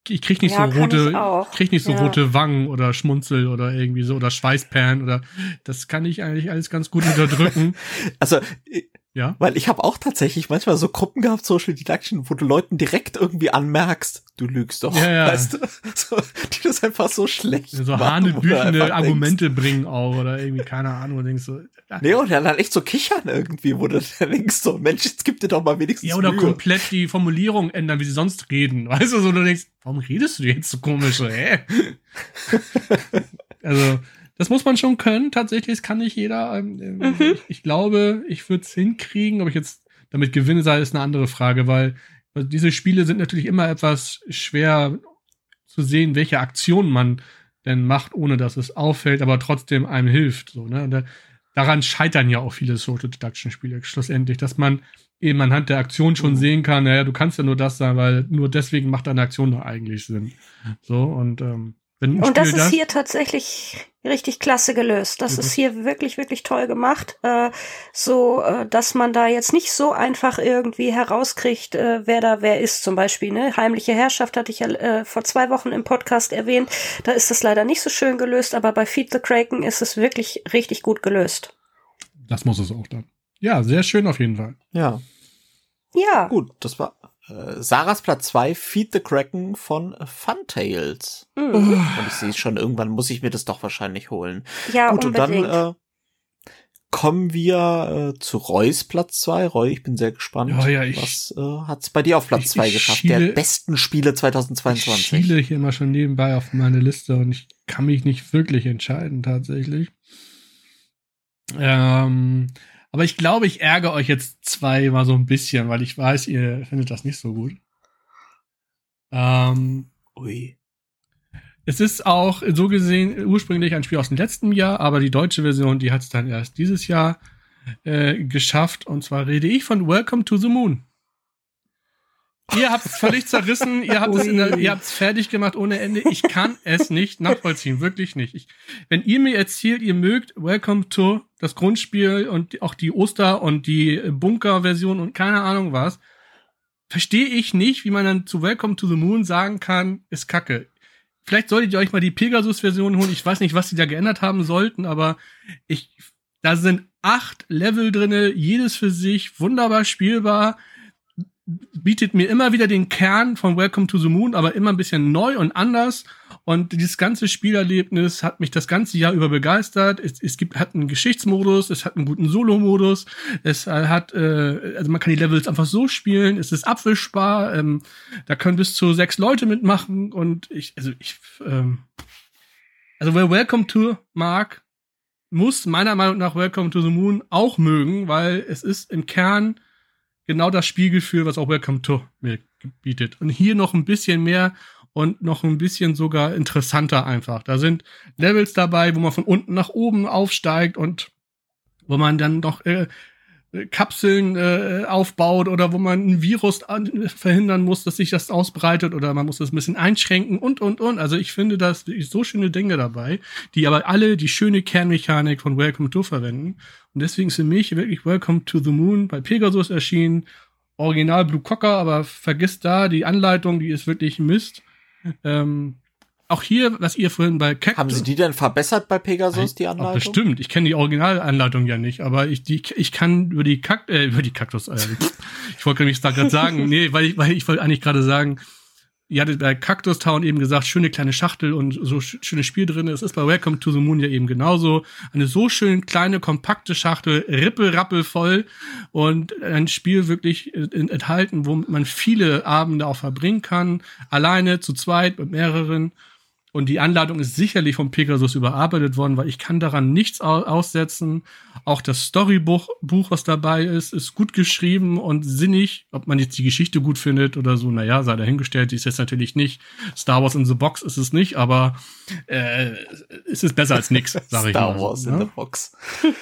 Ich krieg nicht Ja, so rote, ich krieg nicht so Ja. rote Wangen oder Schmunzel oder irgendwie so oder Schweißperlen oder das kann ich eigentlich alles ganz gut <laughs> unterdrücken. Also, ja. weil ich habe auch tatsächlich manchmal so Gruppen gehabt, Social Deduction, wo du Leuten direkt irgendwie anmerkst, du lügst doch. Ja, ja. Weißt du? <laughs> So, die das einfach so schlecht So wo du hanebüchende Argumente bringen auch oder irgendwie, keine Ahnung, denkst so. Denkst, nee, und dann halt echt so kichern irgendwie, wo du dann denkst so, Mensch, jetzt gib dir doch mal wenigstens Ja, oder Mühe. komplett die Formulierung ändern, wie sie sonst reden. <laughs> Weißt du, so du denkst, warum redest du jetzt so komisch? So, hä? <laughs> also, das muss man schon können. Tatsächlich, das kann nicht jeder. Ähm, ähm, Mhm. ich, ich glaube, ich würde es hinkriegen. Ob ich jetzt damit gewinne, sei, ist eine andere Frage, weil, diese Spiele sind natürlich immer etwas schwer zu sehen, welche Aktion man denn macht, ohne dass es auffällt, aber trotzdem einem hilft. So, ne? Da, daran scheitern ja auch viele Social Deduction Spiele schlussendlich, dass man eben anhand der Aktion schon Mhm. sehen kann, naja, du kannst ja nur das sein, weil nur deswegen macht deine Aktion doch eigentlich Sinn. So, und ähm, wenn Und das ist hier tatsächlich richtig klasse gelöst. Das Mhm. ist hier wirklich, wirklich toll gemacht. Äh, so, äh, dass man da jetzt nicht so einfach irgendwie herauskriegt, äh, wer da wer ist, zum Beispiel. Ne? Heimliche Herrschaft hatte ich ja äh, vor zwei Wochen im Podcast erwähnt. Da ist das leider nicht so schön gelöst, aber bei Feed the Kraken ist es wirklich richtig gut gelöst. das muss es auch dann. Ja, sehr schön auf jeden Fall. Ja, Ja, gut, das war äh, Sarahs Platz zwei Feed the Kraken von Funtails. mhm. Und ich sehe schon, irgendwann muss ich mir das doch wahrscheinlich holen. ja Gut, und unbedingt. dann äh, kommen wir äh, zu Reus Platz zwei. Roy, ich bin sehr gespannt. Ja, ja, ich- Was äh, hat's bei dir auf Platz Ich- zwei ich geschafft? schiele- der besten Spiele Ich 2022. schiele hier immer schon nebenbei auf meine Liste und ich kann mich nicht wirklich entscheiden, tatsächlich. Ähm, aber ich glaube, ich ärgere euch jetzt zwei mal so ein bisschen, weil ich weiß, ihr findet das nicht so gut. Ähm, Ui. es ist auch so gesehen ursprünglich ein Spiel aus dem letzten Jahr, aber die deutsche Version, die hat es dann erst dieses Jahr äh, geschafft. Und zwar rede ich von Welcome to the Moon. Ihr habt es völlig zerrissen, ihr habt es in der, ihr habt es fertig gemacht ohne Ende. Ich kann es nicht nachvollziehen, wirklich nicht. Ich, wenn ihr mir erzählt, ihr mögt Welcome to das Grundspiel und auch die Oster- und die Bunker-Version und keine Ahnung was, verstehe ich nicht, wie man dann zu Welcome to the Moon sagen kann, ist Kacke. Vielleicht solltet ihr euch mal die Pegasus-Version holen. Ich weiß nicht, was die da geändert haben sollten, aber ich, da sind acht Level drinne, jedes für sich, wunderbar spielbar bietet mir immer wieder den Kern von Welcome to the Moon, aber immer ein bisschen neu und anders. Und dieses ganze Spielerlebnis hat mich das ganze Jahr über begeistert. Es, es gibt, hat einen Geschichtsmodus, es hat einen guten Solo-Modus, es hat, äh, also man kann die Levels einfach so spielen, es ist abwischbar, ähm, da können bis zu sechs Leute mitmachen und ich, also ich, ähm, also wer Welcome to mag, muss meiner Meinung nach Welcome to the Moon auch mögen, weil es ist im Kern genau das Spielgefühl, was auch Welcome to mir bietet. Und hier noch ein bisschen mehr und noch ein bisschen sogar interessanter einfach. Da sind Levels dabei, wo man von unten nach oben aufsteigt und wo man dann noch äh, Kapseln äh, aufbaut oder wo man ein Virus an, verhindern muss, dass sich das ausbreitet oder man muss das ein bisschen einschränken und und und. Also ich finde, da ist so schöne Dinge dabei, die aber alle die schöne Kernmechanik von Welcome to verwenden. Und deswegen ist für mich wirklich Welcome to the Moon bei Pegasus erschienen. Original Blue Cocker, aber vergisst da die Anleitung, die ist wirklich Mist. Ähm, auch hier, was ihr vorhin bei Cactus... Haben Sie die denn verbessert bei Pegasus, die Anleitung? Bestimmt. Ich kenne die Originalanleitung ja nicht, aber ich, die, ich kann über die Kakt, äh, über die Kaktus, äh, <laughs> ich wollte nämlich da gerade sagen, <laughs> nee, weil ich, weil ich wollte eigentlich gerade sagen, ihr hattet bei Cactus Town eben gesagt, schöne kleine Schachtel und so sch schönes Spiel drin. Es ist bei Welcome to the Moon ja eben genauso. Eine so schön kleine, kompakte Schachtel, rippel voll und ein Spiel wirklich enthalten, wo man viele Abende auch verbringen kann. Alleine, zu zweit, mit mehreren. Und die Anleitung ist sicherlich vom Pegasus überarbeitet worden, weil ich kann daran nichts aussetzen. Auch das Storybuch, Buch, was dabei ist, ist gut geschrieben und sinnig. Ob man jetzt die Geschichte gut findet oder so, naja, sei dahingestellt. Die ist jetzt natürlich nicht. Star Wars in the Box ist es nicht, aber äh, es ist besser als nix, sage ich mal. Star Wars in the Box.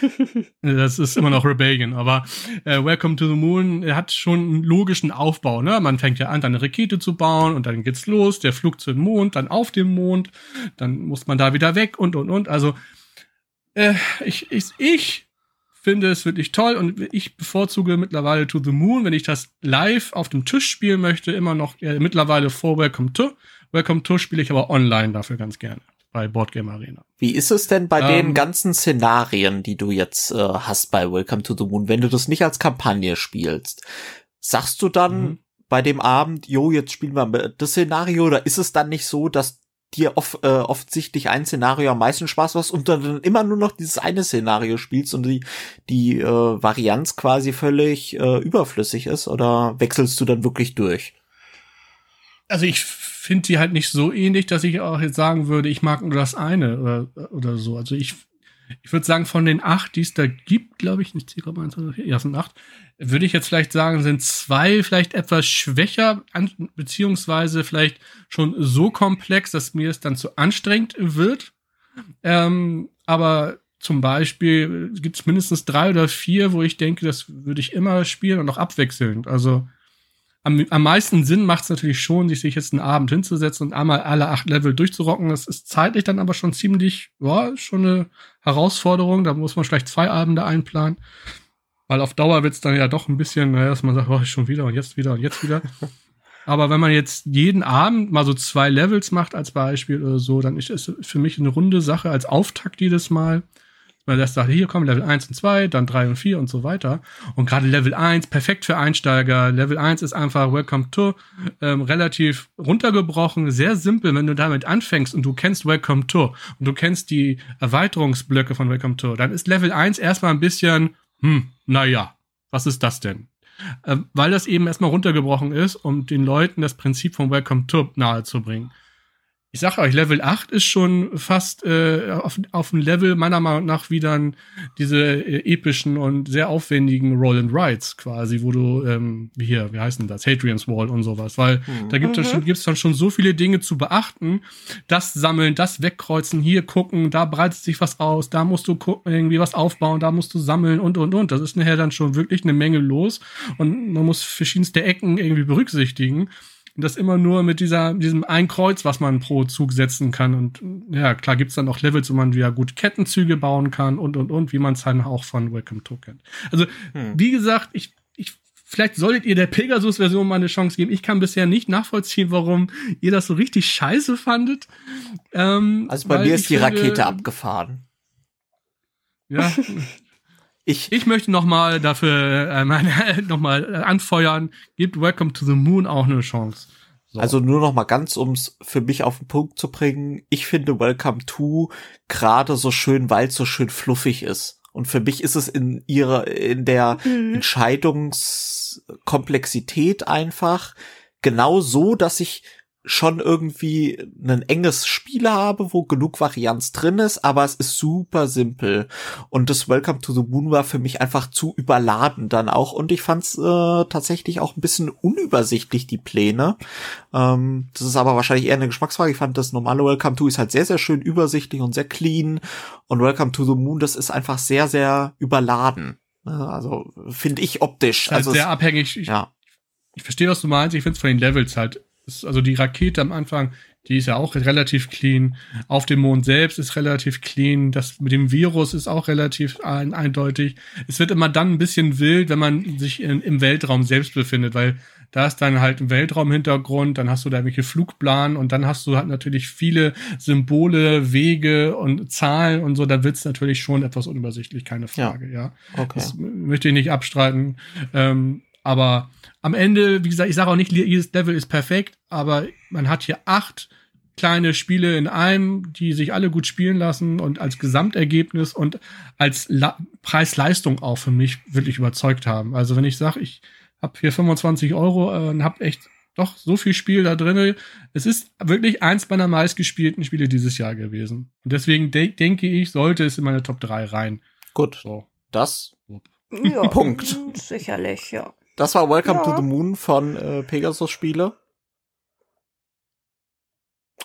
<laughs> das ist immer noch Rebellion, aber äh, Welcome to the Moon hat schon einen logischen Aufbau. Ne? Man fängt ja an, dann eine Rakete zu bauen und dann geht's los. Der Flug zum Mond, dann auf dem Mond dann muss man da wieder weg und und und. Also äh, ich, ich, ich finde es wirklich toll und ich bevorzuge mittlerweile To the Moon, wenn ich das live auf dem Tisch spielen möchte, immer noch äh, mittlerweile vor Welcome to. Welcome to spiele ich aber online dafür ganz gerne bei Boardgame Arena. Wie ist es denn bei ähm, den ganzen Szenarien, die du jetzt äh, hast bei Welcome to the Moon, wenn du das nicht als Kampagne spielst? Sagst du dann mhm. bei dem Abend, jo, jetzt spielen wir das Szenario, oder ist es dann nicht so, dass dir off, äh, offensichtlich ein Szenario am meisten Spaß macht und dann immer nur noch dieses eine Szenario spielst und die, die äh, Varianz quasi völlig äh, überflüssig ist oder wechselst du dann wirklich durch? Also ich finde die halt nicht so ähnlich, dass ich auch jetzt sagen würde, ich mag nur das eine oder, oder so. Also ich ich würde sagen, von den acht, die es da gibt, glaube ich, nicht 10,1, ja, sind acht, würde ich jetzt vielleicht sagen, sind zwei vielleicht etwas schwächer, an, beziehungsweise vielleicht schon so komplex, dass mir es dann zu anstrengend wird. Ähm, aber zum Beispiel gibt es mindestens drei oder vier, wo ich denke, das würde ich immer spielen und auch abwechselnd. Also am, am meisten Sinn macht es natürlich schon, sich, sich jetzt einen Abend hinzusetzen und einmal alle acht Level durchzurocken. Das ist zeitlich dann aber schon ziemlich, ja, schon eine Herausforderung. Da muss man vielleicht zwei Abende einplanen. Weil auf Dauer wird es dann ja doch ein bisschen, naja, dass man sagt, oh, schon wieder und jetzt wieder und jetzt wieder. <laughs> Aber wenn man jetzt jeden Abend mal so zwei Levels macht als Beispiel oder so, dann ist es für mich eine runde Sache als Auftakt jedes Mal. Weil das sagt, hier kommen Level 1 und 2, dann 3 und 4 und so weiter. Und gerade Level 1, perfekt für Einsteiger. Level 1 ist einfach Welcome to, ähm, relativ runtergebrochen, sehr simpel, wenn du damit anfängst und du kennst Welcome to und du kennst die Erweiterungsblöcke von Welcome to, dann ist Level 1 erstmal ein bisschen, hm, naja, was ist das denn? Ähm, weil das eben erstmal runtergebrochen ist, um den Leuten das Prinzip von Welcome to nahezubringen ich sag euch, Level 8 ist schon fast äh, auf, auf dem Level meiner Meinung nach wie dann diese äh, epischen und sehr aufwendigen Roll and Rides quasi, wo du, ähm, wie hier, wie heißen das, Hadrian's Wall und sowas, weil mhm. da gibt es mhm. schon, gibt's dann schon so viele Dinge zu beachten. Das sammeln, das wegkreuzen, hier gucken, da breitet sich was aus, da musst du gucken, irgendwie was aufbauen, da musst du sammeln und und und. Das ist nachher dann schon wirklich eine Menge los und man muss verschiedenste Ecken irgendwie berücksichtigen. Und das immer nur mit dieser, diesem ein Kreuz, was man pro Zug setzen kann. Und ja, klar gibt's dann auch Levels, wo man wieder gut Kettenzüge bauen kann und und und, wie man es dann auch von Welcome to kennt. Also, hm. wie gesagt, ich, ich, vielleicht solltet ihr der Pegasus-Version mal eine Chance geben. Ich kann bisher nicht nachvollziehen, warum ihr das so richtig scheiße fandet. Ähm, also bei mir ist die finde, Rakete abgefahren. Ja, <laughs> Ich, ich möchte noch mal dafür äh, meine, <laughs> noch mal anfeuern, gibt Welcome to the Moon auch eine Chance. So. Also nur noch mal ganz, ums für mich auf den Punkt zu bringen. Ich finde Welcome to gerade so schön, weil es so schön fluffig ist. Und für mich ist es in ihrer, in der mhm. Entscheidungskomplexität einfach genau so, dass ich schon irgendwie ein enges Spiel habe, wo genug Varianz drin ist, aber es ist super simpel. Und das Welcome to the Moon war für mich einfach zu überladen dann auch. Und ich fand es äh, tatsächlich auch ein bisschen unübersichtlich, die Pläne. Ähm, das ist aber wahrscheinlich eher eine Geschmacksfrage. Ich fand das normale Welcome to ist halt sehr, sehr schön übersichtlich und sehr clean. Und Welcome to the Moon, das ist einfach sehr, sehr überladen. Also finde ich optisch. Halt also sehr abhängig. Ich, ja. ich verstehe, was du meinst. Ich finde es von den Levels halt also die Rakete am Anfang, die ist ja auch relativ clean. Auf dem Mond selbst ist relativ clean. Das mit dem Virus ist auch relativ ein, eindeutig. Es wird immer dann ein bisschen wild, wenn man sich in, im Weltraum selbst befindet, weil da ist dann halt ein Weltraumhintergrund, dann hast du da irgendwelche Flugplan und dann hast du halt natürlich viele Symbole, Wege und Zahlen und so. Da wird's natürlich schon etwas unübersichtlich, keine Frage, ja. ja. Okay. Das möchte ich nicht abstreiten. Ähm, aber am Ende, wie gesagt, ich sage auch nicht, jedes Level ist perfekt, aber man hat hier acht kleine Spiele in einem, die sich alle gut spielen lassen und als Gesamtergebnis und als Preis-Leistung auch für mich wirklich überzeugt haben. Also wenn ich sage, ich habe hier 25 Euro äh, und habe echt doch so viel Spiel da drin. Es ist wirklich eins meiner meistgespielten Spiele dieses Jahr gewesen. Und deswegen de denke ich, sollte es in meine Top 3 rein. Gut. So. Das. Ja, Punkt. Sicherlich, ja. Das war Welcome ja. to the Moon von äh, Pegasus Spiele.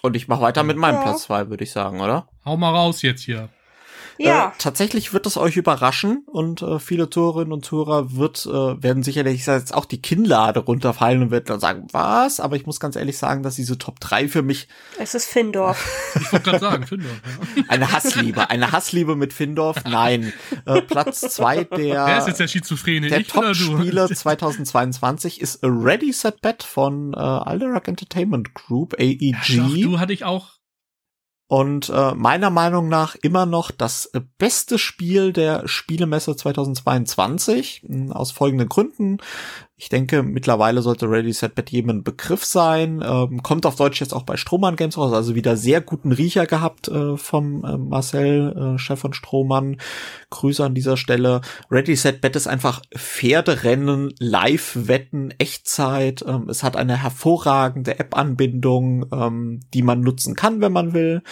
Und ich mache weiter mit meinem ja. Platz 2, würde ich sagen, oder? Hau mal raus jetzt hier. Ja. Äh, tatsächlich wird es euch überraschen und äh, viele Tourerinnen und Tourer wird, äh, werden sicherlich ich sag jetzt auch die Kinnlade runterfallen und werden dann sagen, was? Aber ich muss ganz ehrlich sagen, dass diese Top 3 für mich. Es ist Findorf. <laughs> ich wollte gerade sagen, Findorf. Ja. Eine Hassliebe, eine Hassliebe mit Findorf. Nein. Äh, Platz 2 der. Wer ist jetzt der Schizophrene? Der Top-Spiele 2022 ist A Ready Set Bet von äh, Alderac Entertainment Group, AEG. Ja, doch, du hatte ich auch und äh, meiner Meinung nach immer noch das beste Spiel der Spielemesse 2022 aus folgenden Gründen. Ich denke, mittlerweile sollte Ready Set Bet jedem ein Begriff sein. Ähm, kommt auf Deutsch jetzt auch bei Strohmann Games raus, also wieder sehr guten Riecher gehabt äh, vom äh, Marcel, äh, Chef von Strohmann. Grüße an dieser Stelle. Ready Set Bet ist einfach Pferderennen, Live-Wetten, Echtzeit. Ähm, es hat eine hervorragende App-Anbindung, ähm, die man nutzen kann, wenn man will.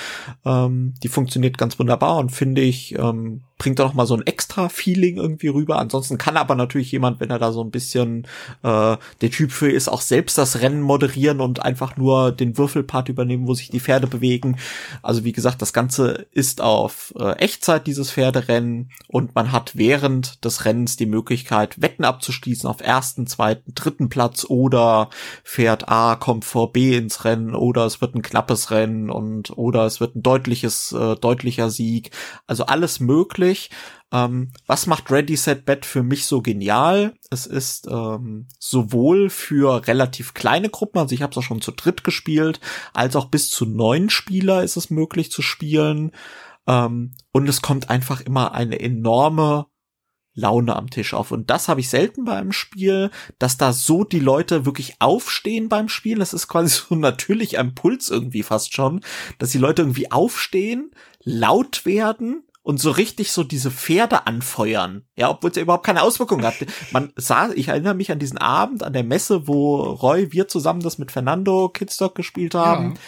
Ähm, die funktioniert ganz wunderbar und finde ich ähm, bringt da noch mal so ein extra Feeling irgendwie rüber. Ansonsten kann aber natürlich jemand, wenn er da so ein bisschen äh, der Typ für ist, auch selbst das Rennen moderieren und einfach nur den Würfelpart übernehmen, wo sich die Pferde bewegen. Also wie gesagt, das Ganze ist auf äh, Echtzeit dieses Pferderennen und man hat während des Rennens die Möglichkeit, Wetten abzuschließen auf ersten, zweiten, dritten Platz oder Pferd A kommt vor B ins Rennen oder es wird ein knappes Rennen und oder es wird ein deutliches, äh, deutlicher Sieg. Also alles möglich möglich. Ähm, was macht Ready Set Bet für mich so genial? Es ist ähm, sowohl für relativ kleine Gruppen, also ich habe es auch schon zu dritt gespielt, als auch bis zu neun Spieler ist es möglich zu spielen. Ähm, und es kommt einfach immer eine enorme Laune am Tisch auf. Und das habe ich selten bei einem Spiel, dass da so die Leute wirklich aufstehen beim Spielen. Das ist quasi <laughs> so natürlich ein Puls irgendwie fast schon, dass die Leute irgendwie aufstehen, laut werden und so richtig so diese Pferde anfeuern. Ja, obwohl es ja überhaupt keine Auswirkung hat. Man sah, ich erinnere mich an diesen Abend an der Messe, wo Roy, wir zusammen das mit Fernando Kidstock gespielt haben. Ja.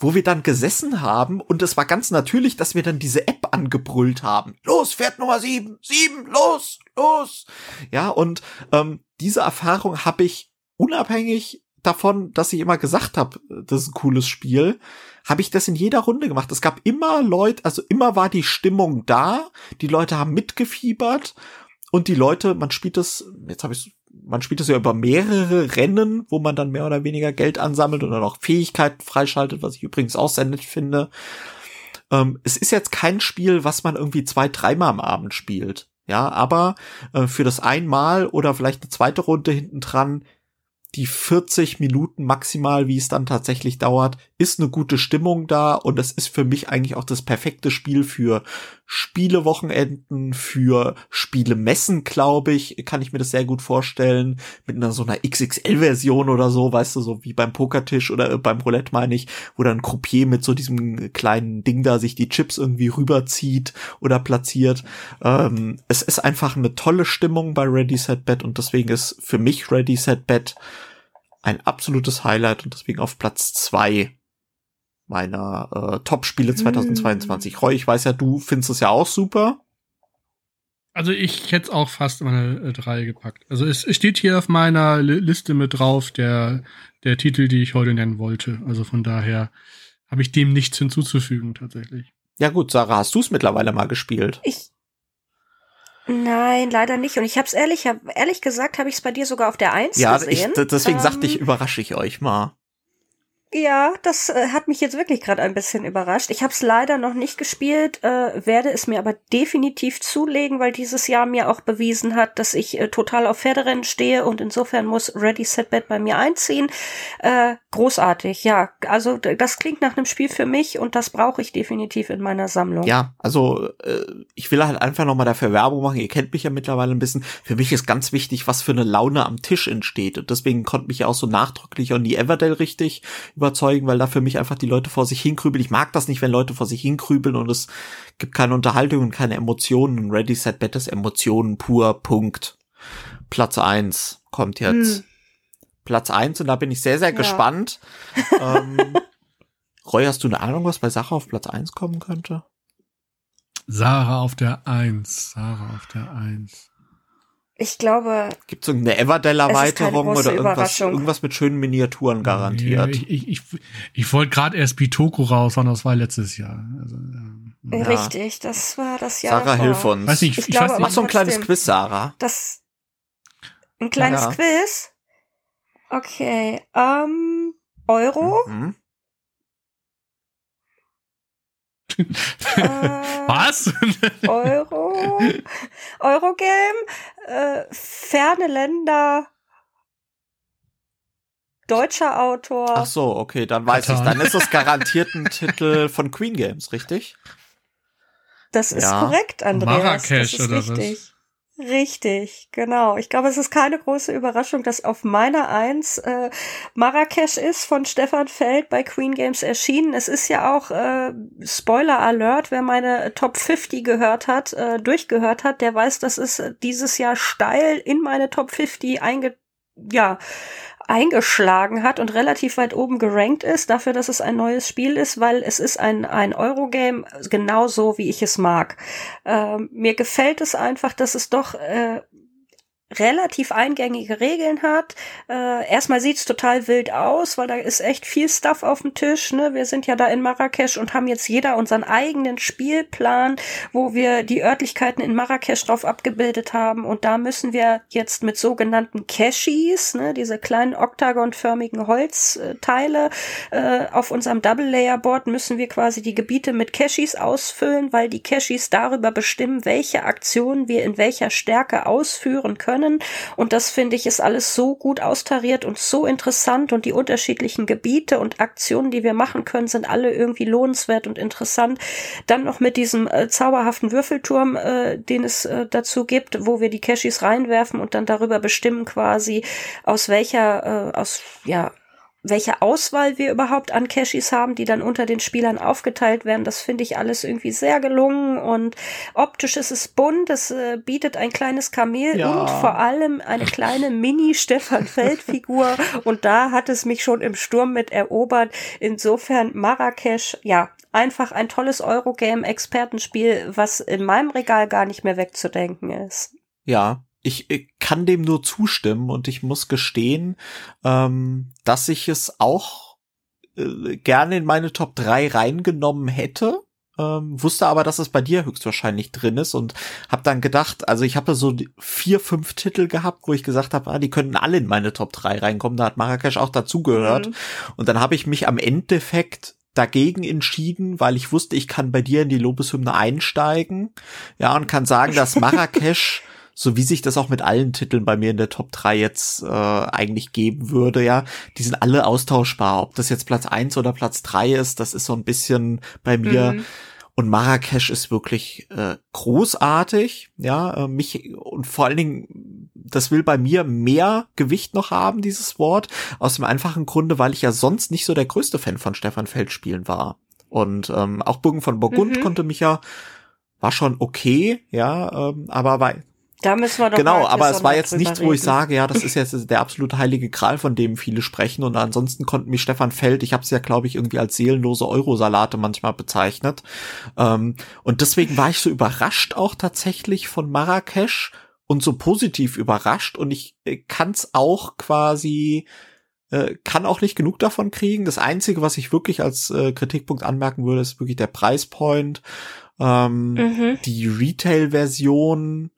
wo wir dann gesessen haben und es war ganz natürlich, dass wir dann diese App angebrüllt haben. Los, Pferd Nummer sieben, sieben, los, los. Ja, und ähm, diese Erfahrung habe ich unabhängig davon, dass ich immer gesagt habe, das ist ein cooles Spiel, habe ich das in jeder Runde gemacht. Es gab immer Leute, also immer war die Stimmung da, die Leute haben mitgefiebert und die Leute, man spielt es, jetzt habe ich man spielt es ja über mehrere Rennen, wo man dann mehr oder weniger Geld ansammelt und dann auch Fähigkeiten freischaltet, was ich übrigens auch sehr nett finde. Ähm, es ist jetzt kein Spiel, was man irgendwie zwei, dreimal am Abend spielt. Ja, aber äh, für das einmal oder vielleicht eine zweite Runde hinten dran die 40 Minuten maximal, wie es dann tatsächlich dauert, ist eine gute Stimmung da und es ist für mich eigentlich auch das perfekte Spiel für Spielewochenenden, für Spielemessen, glaube ich, kann ich mir das sehr gut vorstellen, mit einer so einer XXL-Version oder so, weißt du, so wie beim Pokertisch oder äh, beim Roulette meine ich, wo dann Croupier mit so diesem kleinen Ding da sich die Chips irgendwie rüberzieht oder platziert. Ähm, es ist einfach eine tolle Stimmung bei Ready Set Bet und deswegen ist für mich Ready Set Bet ein absolutes Highlight und deswegen auf Platz zwei meiner äh, Top-Spiele 2022. Mm. Roy, ich weiß ja, du findest es ja auch super. Also ich hätte es auch fast in meine äh, drei gepackt. Also es, es steht hier auf meiner L Liste mit drauf, der, der Titel, die ich heute nennen wollte. Also von daher habe ich dem nichts hinzuzufügen tatsächlich. Ja gut, Sarah, hast du es mittlerweile mal gespielt? Ich Nein, leider nicht. Und ich habe es ehrlich, hab, ehrlich gesagt, habe ich es bei dir sogar auf der Eins ja, gesehen. Ja, deswegen ähm, sagte ich, überrasche ich euch mal. Ja, das äh, hat mich jetzt wirklich gerade ein bisschen überrascht. Ich habe es leider noch nicht gespielt, äh, werde es mir aber definitiv zulegen, weil dieses Jahr mir auch bewiesen hat, dass ich äh, total auf Pferderennen stehe und insofern muss Ready Set Bet bei mir einziehen. Äh, großartig, ja. Also das klingt nach einem Spiel für mich und das brauche ich definitiv in meiner Sammlung. Ja, also äh, ich will halt einfach noch mal dafür Werbung machen. Ihr kennt mich ja mittlerweile ein bisschen. Für mich ist ganz wichtig, was für eine Laune am Tisch entsteht und deswegen konnte mich ja auch so nachdrücklich on die Everdell richtig überzeugen, weil da für mich einfach die Leute vor sich hinkrübeln. Ich mag das nicht, wenn Leute vor sich hinkrübeln und es gibt keine Unterhaltung und keine Emotionen. Ready, Set, Bet ist Emotionen pur, Punkt. Platz eins kommt jetzt. Hm. Platz eins und da bin ich sehr, sehr ja. gespannt. <laughs> ähm, Roy, hast du eine Ahnung, was bei Sache auf Platz eins kommen könnte? Sarah auf der Eins. Sarah auf der Eins. Ich glaube. Gibt es irgendeine Everdell-Erweiterung oder irgendwas, irgendwas mit schönen Miniaturen garantiert? Nee, ich ich, ich wollte gerade erst Bitoko raus, sondern das war letztes Jahr. Also, ja. Richtig, das war das Jahr. Sarah, davor. hilf uns. Weiß nicht, ich, ich glaube, weiß nicht. Mach so ein kleines Quiz, Sarah. Das. Ein kleines ja. Quiz? Okay. Ähm, Euro? Mhm. äh, Was? <laughs> Euro, Eurogame, äh, ferne Länder, deutscher Autor. Ach so, okay, dann weiß ich. Dann ist das garantiert ein Titel von Queen Games, richtig? Das ist ja. korrekt, Andreas. Marrakesch das ist oder richtig. was? Richtig, genau. Ich glaube, es ist keine große Überraschung, dass auf meiner Eins äh, Marrakesch ist von Stefan Feld bei Queen Games erschienen. Es ist ja auch äh, Spoiler Alert, wer meine Top 50 gehört hat, äh, durchgehört hat, der weiß, dass es dieses Jahr steil in meine Top 50 einge ja, eingeschlagen hat und relativ weit oben gerankt ist, dafür, dass es ein neues Spiel ist, weil es ist ein, ein Eurogame, genauso wie ich es mag. Ähm, mir gefällt es einfach, dass es doch äh, relativ eingängige Regeln hat. Äh, erstmal sieht's total wild aus, weil da ist echt viel Stuff auf dem Tisch. Ne? Wir sind ja da in Marrakesch und haben jetzt jeder unseren eigenen Spielplan, wo wir die Örtlichkeiten in Marrakesch drauf abgebildet haben. Und da müssen wir jetzt mit sogenannten Cashies, ne, diese kleinen oktagonförmigen Holzteile, äh, auf unserem Double-Layer-Board müssen wir quasi die Gebiete mit Cashies ausfüllen, weil die Cashies darüber bestimmen, welche Aktionen wir in welcher Stärke ausführen können können. Und das finde ich ist alles so gut austariert und so interessant und die unterschiedlichen Gebiete und Aktionen, die wir machen können, sind alle irgendwie lohnenswert und interessant. Dann noch mit diesem äh, zauberhaften Würfelturm, äh, den es äh, dazu gibt, wo wir die Cashis reinwerfen und dann darüber bestimmen quasi, aus welcher, äh, aus, ja, welche Auswahl wir überhaupt an Cashis haben, die dann unter den Spielern aufgeteilt werden. Das finde ich alles irgendwie sehr gelungen und optisch ist es bunt, es äh, bietet ein kleines Kamel ja. und vor allem eine kleine <laughs> Mini-Stefan Feld-Figur und da hat es mich schon im Sturm mit erobert. Insofern Marrakesch, ja, einfach ein tolles Eurogame-Expertenspiel, was in meinem Regal gar nicht mehr wegzudenken ist. Ja, ich, ich kann dem nur zustimmen und ich muss gestehen, ähm, dass ich es auch äh, gerne in meine Top 3 reingenommen hätte. Ähm, wusste aber, dass es bei dir höchstwahrscheinlich drin ist und habe dann gedacht, also ich habe so vier, fünf Titel gehabt, wo ich gesagt habe, ah, die könnten alle in meine Top 3 reinkommen. Da hat Marrakesch auch dazugehört. Mhm. Und dann habe ich mich am Endeffekt dagegen entschieden, weil ich wusste, ich kann bei dir in die Lobeshymne einsteigen. Ja, und kann sagen, dass <laughs> Marrakesch so wie sich das auch mit allen Titeln bei mir in der Top 3 jetzt äh, eigentlich geben würde, ja, die sind alle austauschbar. Ob das jetzt Platz 1 oder Platz 3 ist, das ist so ein bisschen bei mir. Mhm. Und Marrakesch ist wirklich äh, großartig, ja, äh, mich und vor allen Dingen, das will bei mir mehr Gewicht noch haben, dieses Wort, aus dem einfachen Grunde, weil ich ja sonst nicht so der größte Fan von Stefan Feld spielen war. Und ähm, auch Burgen von Burgund mhm. konnte mich ja, war schon okay, ja, ähm, aber war da müssen wir doch Genau, aber es war jetzt nichts, wo ich sage, ja, das ist jetzt der absolute heilige Gral, von dem viele sprechen. Und ansonsten konnten mich Stefan Feld, ich habe es ja, glaube ich, irgendwie als seelenlose Eurosalate manchmal bezeichnet. Ähm, und deswegen war ich so überrascht auch tatsächlich von Marrakesch und so positiv überrascht. Und ich äh, kann es auch quasi äh, kann auch nicht genug davon kriegen. Das Einzige, was ich wirklich als äh, Kritikpunkt anmerken würde, ist wirklich der Preispoint. Ähm, mhm. Die Retail-Version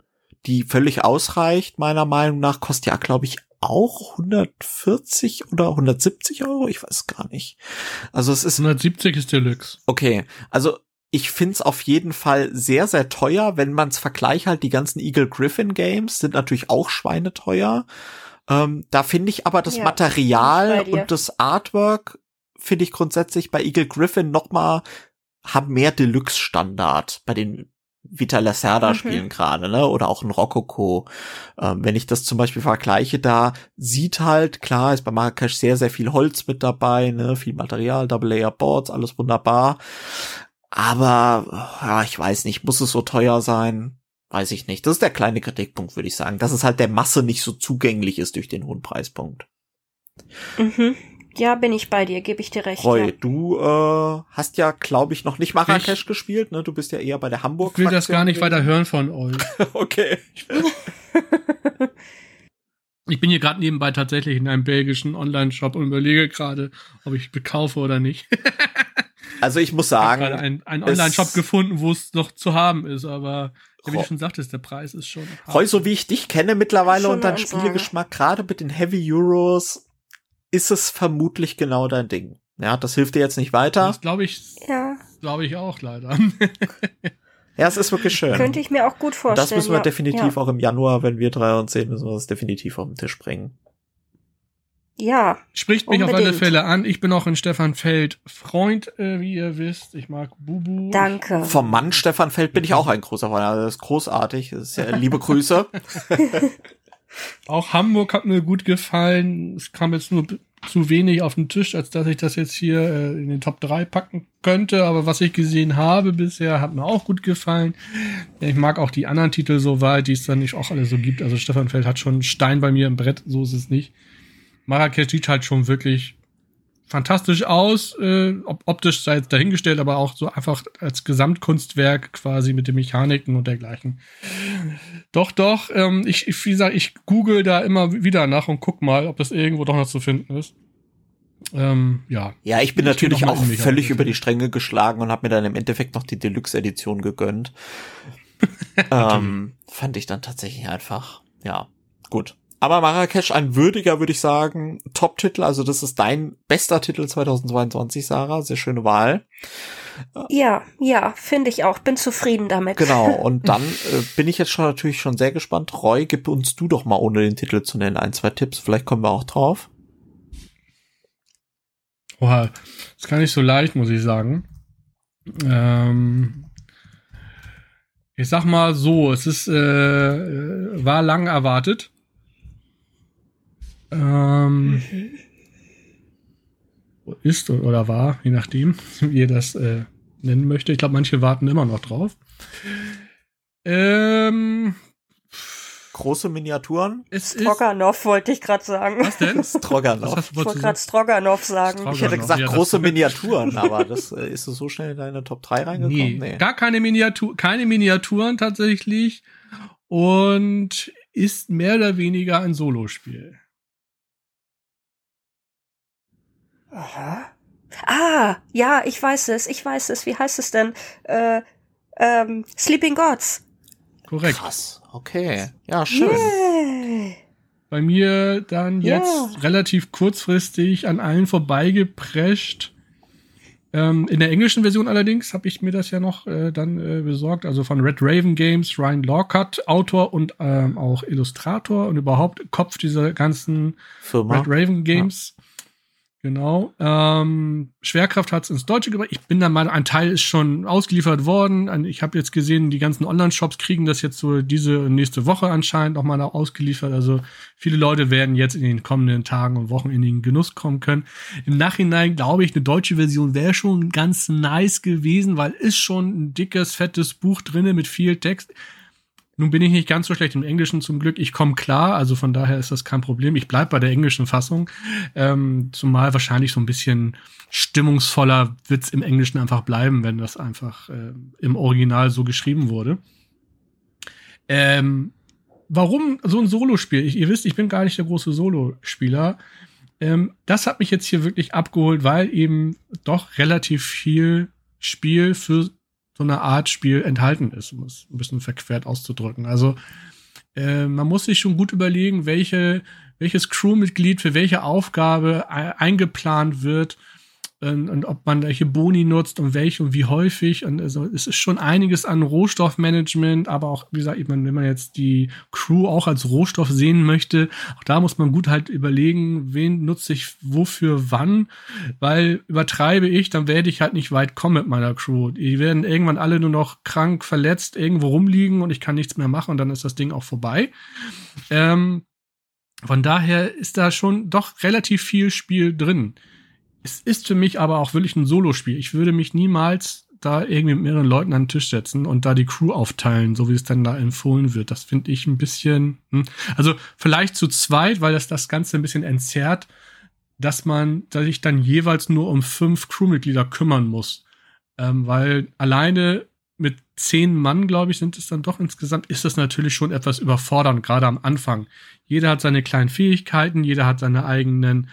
die völlig ausreicht, meiner Meinung nach, kostet ja, glaube ich, auch 140 oder 170 Euro, ich weiß gar nicht. Also es ist 170 ist Deluxe. Okay, also ich find's auf jeden Fall sehr, sehr teuer, wenn man's vergleicht halt die ganzen Eagle Griffin Games sind natürlich auch schweineteuer. Ähm, da finde ich aber das ja, Material und das Artwork finde ich grundsätzlich bei Eagle Griffin noch mal haben mehr Deluxe Standard bei den Vita Lacerda mhm. spielen gerade, ne? Oder auch ein Rococo. Ähm, wenn ich das zum Beispiel vergleiche, da sieht halt, klar, ist bei Marrakesch sehr, sehr viel Holz mit dabei, ne? Viel Material, Double Layer Boards, alles wunderbar. Aber, ja, ich weiß nicht, muss es so teuer sein? Weiß ich nicht. Das ist der kleine Kritikpunkt, würde ich sagen. Dass es halt der Masse nicht so zugänglich ist durch den hohen Preispunkt. Mhm. Ja, bin ich bei dir, gebe ich dir recht. Roy, ja. du äh, hast ja, glaube ich, noch nicht Marrakesch ich, gespielt, ne? Du bist ja eher bei der Hamburg. Ich will das gar nicht weiter hören von euch. <laughs> okay. <laughs> ich bin hier gerade nebenbei tatsächlich in einem belgischen Online-Shop und überlege gerade, ob ich bekaufe oder nicht. <laughs> also ich muss sagen, ich habe gerade einen Online-Shop gefunden, wo es noch zu haben ist, aber wie du schon sagtest, der Preis ist schon. Roy, so wie ich dich kenne mittlerweile und dein Spielgeschmack, gerade mit den Heavy Euros, ist es vermutlich genau dein Ding. Ja, das hilft dir jetzt nicht weiter. Das glaube ich, ja. glaube ich auch leider. <laughs> ja, es ist wirklich schön. Könnte ich mir auch gut vorstellen. das müssen wir ja. definitiv ja. auch im Januar, wenn wir drei und zehn, müssen wir das definitiv auf den Tisch bringen. Ja. Spricht mich unbedingt. auf alle Fälle an. Ich bin auch ein Stefan Feld Freund, äh, wie ihr wisst. Ich mag Bubu. Danke. Vom Mann Stefan Feld bin ich auch ein großer Freund. Also das ist großartig. Das ist ja, liebe Grüße. <laughs> Auch Hamburg hat mir gut gefallen. Es kam jetzt nur zu wenig auf den Tisch, als dass ich das jetzt hier äh, in den Top 3 packen könnte. Aber was ich gesehen habe bisher, hat mir auch gut gefallen. Ich mag auch die anderen Titel so weit, die es dann nicht auch alle so gibt. Also Stefan Feld hat schon Stein bei mir im Brett, so ist es nicht. Marrakesch sieht halt schon wirklich fantastisch aus, äh, optisch sei jetzt dahingestellt, aber auch so einfach als Gesamtkunstwerk quasi mit den Mechaniken und dergleichen. Doch, doch, ähm, ich, ich, wie gesagt, ich google da immer wieder nach und guck mal, ob das irgendwo doch noch zu finden ist. Ähm, ja. Ja, ich bin ich natürlich auch völlig über die Stränge geschlagen und habe mir dann im Endeffekt noch die Deluxe-Edition gegönnt. <laughs> ähm, fand ich dann tatsächlich einfach, ja, gut. Aber Marrakesch ein würdiger, würde ich sagen, Top-Titel. Also das ist dein bester Titel 2022, Sarah. Sehr schöne Wahl. Ja, ja, finde ich auch. Bin zufrieden damit. Genau. <laughs> Und dann äh, bin ich jetzt schon natürlich schon sehr gespannt. Roy, gib uns du doch mal, ohne den Titel zu nennen, ein, zwei Tipps. Vielleicht kommen wir auch drauf. Oha, ist gar nicht so leicht, muss ich sagen. Ähm, ich sag mal so, es ist, äh, war lang erwartet. Ähm, ist oder war, je nachdem, <laughs> wie ihr das äh, nennen möchte. Ich glaube, manche warten immer noch drauf. Ähm, Große Miniaturen? es Stroganov wollte ich gerade sagen. Was denn? <laughs> Stroganov. Was Ich wollte gerade Stroganov sagen. Stroganov. Ich hätte gesagt, Ja, große <laughs> Miniaturen, aber das äh, ist so schnell in deine Top 3 reingekommen? Nee, gar keine Miniatur, keine Miniaturen tatsächlich und ist mehr oder weniger ein Solospiel. Aha. Ah, ja, ich weiß es, ich weiß es. Wie heißt es denn? Äh, ähm, Sleeping Gods. Korrekt. Krass, okay. Ja, schön. Yay. Bei mir dann Ja. jetzt relativ kurzfristig an allen vorbeigeprescht. Ähm, in der englischen Version allerdings habe ich mir das ja noch äh, dann äh, besorgt, also von Red Raven Games, Ryan Lawcott, Autor und ähm, auch Illustrator und überhaupt Kopf dieser ganzen Firma. Red Raven Games. Genau. Ähm, Schwerkraft hat es ins Deutsche gebracht. Ich bin da mal, ein Teil ist schon ausgeliefert worden. Ich habe jetzt gesehen, die ganzen Online-Shops kriegen das jetzt so diese nächste Woche anscheinend noch mal ausgeliefert. Also viele Leute werden jetzt in den kommenden Tagen und Wochen in den Genuss kommen können. Im Nachhinein glaube ich, eine deutsche Version wäre schon ganz nice gewesen, weil ist schon ein dickes, fettes Buch drinne mit viel Text. Nun bin ich nicht ganz so schlecht im Englischen zum Glück. Ich komme klar, also von daher ist das kein Problem. Ich bleib bei der englischen Fassung. Ähm, zumal wahrscheinlich so ein bisschen stimmungsvoller wird's im Englischen einfach bleiben, wenn das einfach äh, im Original so geschrieben wurde. Ähm, warum so ein Solospiel? Ich, ihr wisst, ich bin gar nicht der große Solospieler. Ähm, das hat mich jetzt hier wirklich abgeholt, weil eben doch relativ viel Spiel für so eine Art Spiel enthalten ist, um es ein bisschen verquert auszudrücken. Also äh, man muss sich schon gut überlegen, welche, welches Crewmitglied für welche Aufgabe e- eingeplant wird und, und ob man welche Boni nutzt und welche und wie häufig. Und also es ist schon einiges an Rohstoffmanagement, aber auch, wie gesagt, wenn man jetzt die Crew auch als Rohstoff sehen möchte, auch da muss man gut halt überlegen, wen nutze ich wofür wann, weil übertreibe ich, dann werde ich halt nicht weit kommen mit meiner Crew. Die werden irgendwann alle nur noch krank, verletzt, irgendwo rumliegen und ich kann nichts mehr machen und dann ist das Ding auch vorbei. Ähm, von daher ist da schon doch relativ viel Spiel drin. Es ist für mich aber auch wirklich ein Solospiel. Ich würde mich niemals da irgendwie mit mehreren Leuten an den Tisch setzen und da die Crew aufteilen, so wie es dann da empfohlen wird. Das finde ich ein bisschen, hm. also vielleicht zu zweit, weil das das Ganze ein bisschen entzerrt, dass man, dass ich dann jeweils nur um fünf Crewmitglieder kümmern muss. Ähm, weil alleine mit zehn Mann, glaube ich, sind es dann doch insgesamt, ist das natürlich schon etwas überfordernd, gerade am Anfang. Jeder hat seine kleinen Fähigkeiten, jeder hat seine eigenen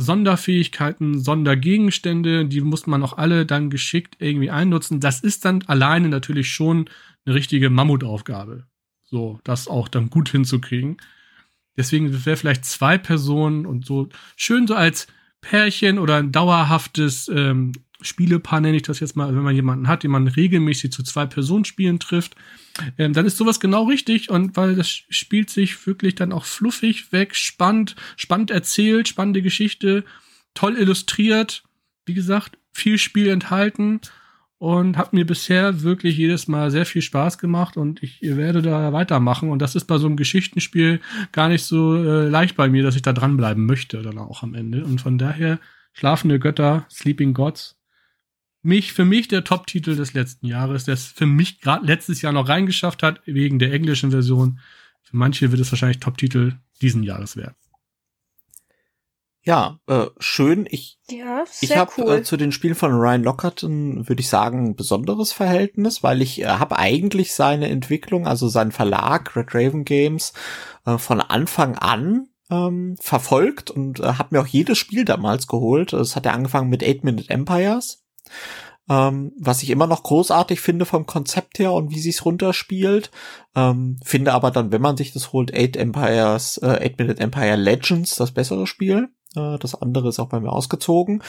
Sonderfähigkeiten, Sondergegenstände, die muss man auch alle dann geschickt irgendwie einnutzen. Das ist dann alleine natürlich schon eine richtige Mammutaufgabe. So, das auch dann gut hinzukriegen. Deswegen wäre vielleicht zwei Personen und so schön so als Pärchen oder ein dauerhaftes ähm, Spielepaar nenne ich das jetzt mal, wenn man jemanden hat, den man regelmäßig zu zwei Personen spielen trifft, ähm, dann ist sowas genau richtig und weil das spielt sich wirklich dann auch fluffig weg, spannend, spannend erzählt, spannende Geschichte, toll illustriert, wie gesagt, viel Spiel enthalten und hat mir bisher wirklich jedes Mal sehr viel Spaß gemacht und ich werde da weitermachen und das ist bei so einem Geschichtenspiel gar nicht so äh, leicht bei mir, dass ich da dranbleiben möchte dann auch am Ende und von daher Schlafende Götter, Sleeping Gods, mich, für mich der Top-Titel des letzten Jahres, der es für mich gerade letztes Jahr noch reingeschafft hat, wegen der englischen Version. Für manche wird es wahrscheinlich Top-Titel diesen Jahres werden. Ja, äh, schön. Ich, Ja, ich habe cool. äh, zu den Spielen von Ryan Lockhart, würde ich sagen, ein besonderes Verhältnis, weil ich äh, habe eigentlich seine Entwicklung, also seinen Verlag Red Raven Games, äh, von Anfang an ähm, verfolgt und äh, habe mir auch jedes Spiel damals geholt. Es hat ja angefangen mit Eight Minute Empires. Ähm, was ich immer noch großartig finde vom Konzept her und wie sich's runterspielt. Ähm, finde aber dann, wenn man sich das holt, Eight Empires, äh, Eight Minute Empire Legends, das bessere Spiel. Äh, das andere ist auch bei mir ausgezogen.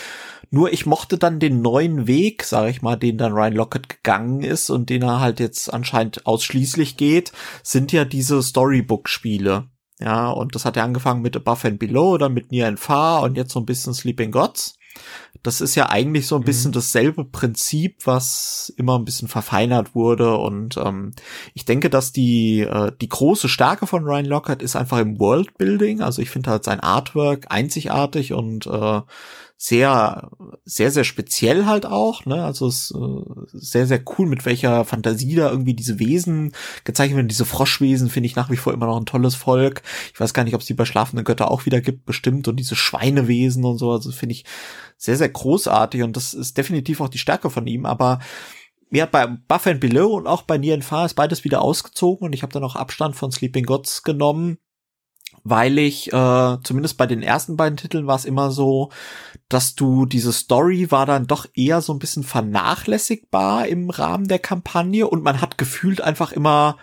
Nur ich mochte dann den neuen Weg, sage ich mal, den dann Ryan Lockett gegangen ist und den er halt jetzt anscheinend ausschließlich geht, sind ja diese Storybook-Spiele. Ja, und das hat ja angefangen mit Above and Below oder mit Near and Far und jetzt so ein bisschen Sleeping Gods. Das ist ja eigentlich so ein Mhm. bisschen dasselbe Prinzip, was immer ein bisschen verfeinert wurde. Und ähm, ich denke, dass die, äh, die große Stärke von Ryan Lockhart ist einfach im Worldbuilding. Also ich finde halt sein Artwork einzigartig und äh, sehr, sehr, sehr speziell halt auch, ne? Also es ist äh, sehr, sehr cool, mit welcher Fantasie da irgendwie diese Wesen gezeichnet werden. Diese Froschwesen finde ich nach wie vor immer noch ein tolles Volk. Ich weiß gar nicht, ob es die bei schlafenden Götter auch wieder gibt, bestimmt. Und diese Schweinewesen und so, also finde ich sehr, sehr großartig und das ist definitiv auch die Stärke von ihm, aber mir hat bei Buff and Below und auch bei Nian Fa ist beides wieder ausgezogen und ich habe dann auch Abstand von Sleeping Gods genommen, weil ich äh, zumindest bei den ersten beiden Titeln war es immer so, dass du diese Story war dann doch eher so ein bisschen vernachlässigbar im Rahmen der Kampagne und man hat gefühlt einfach immer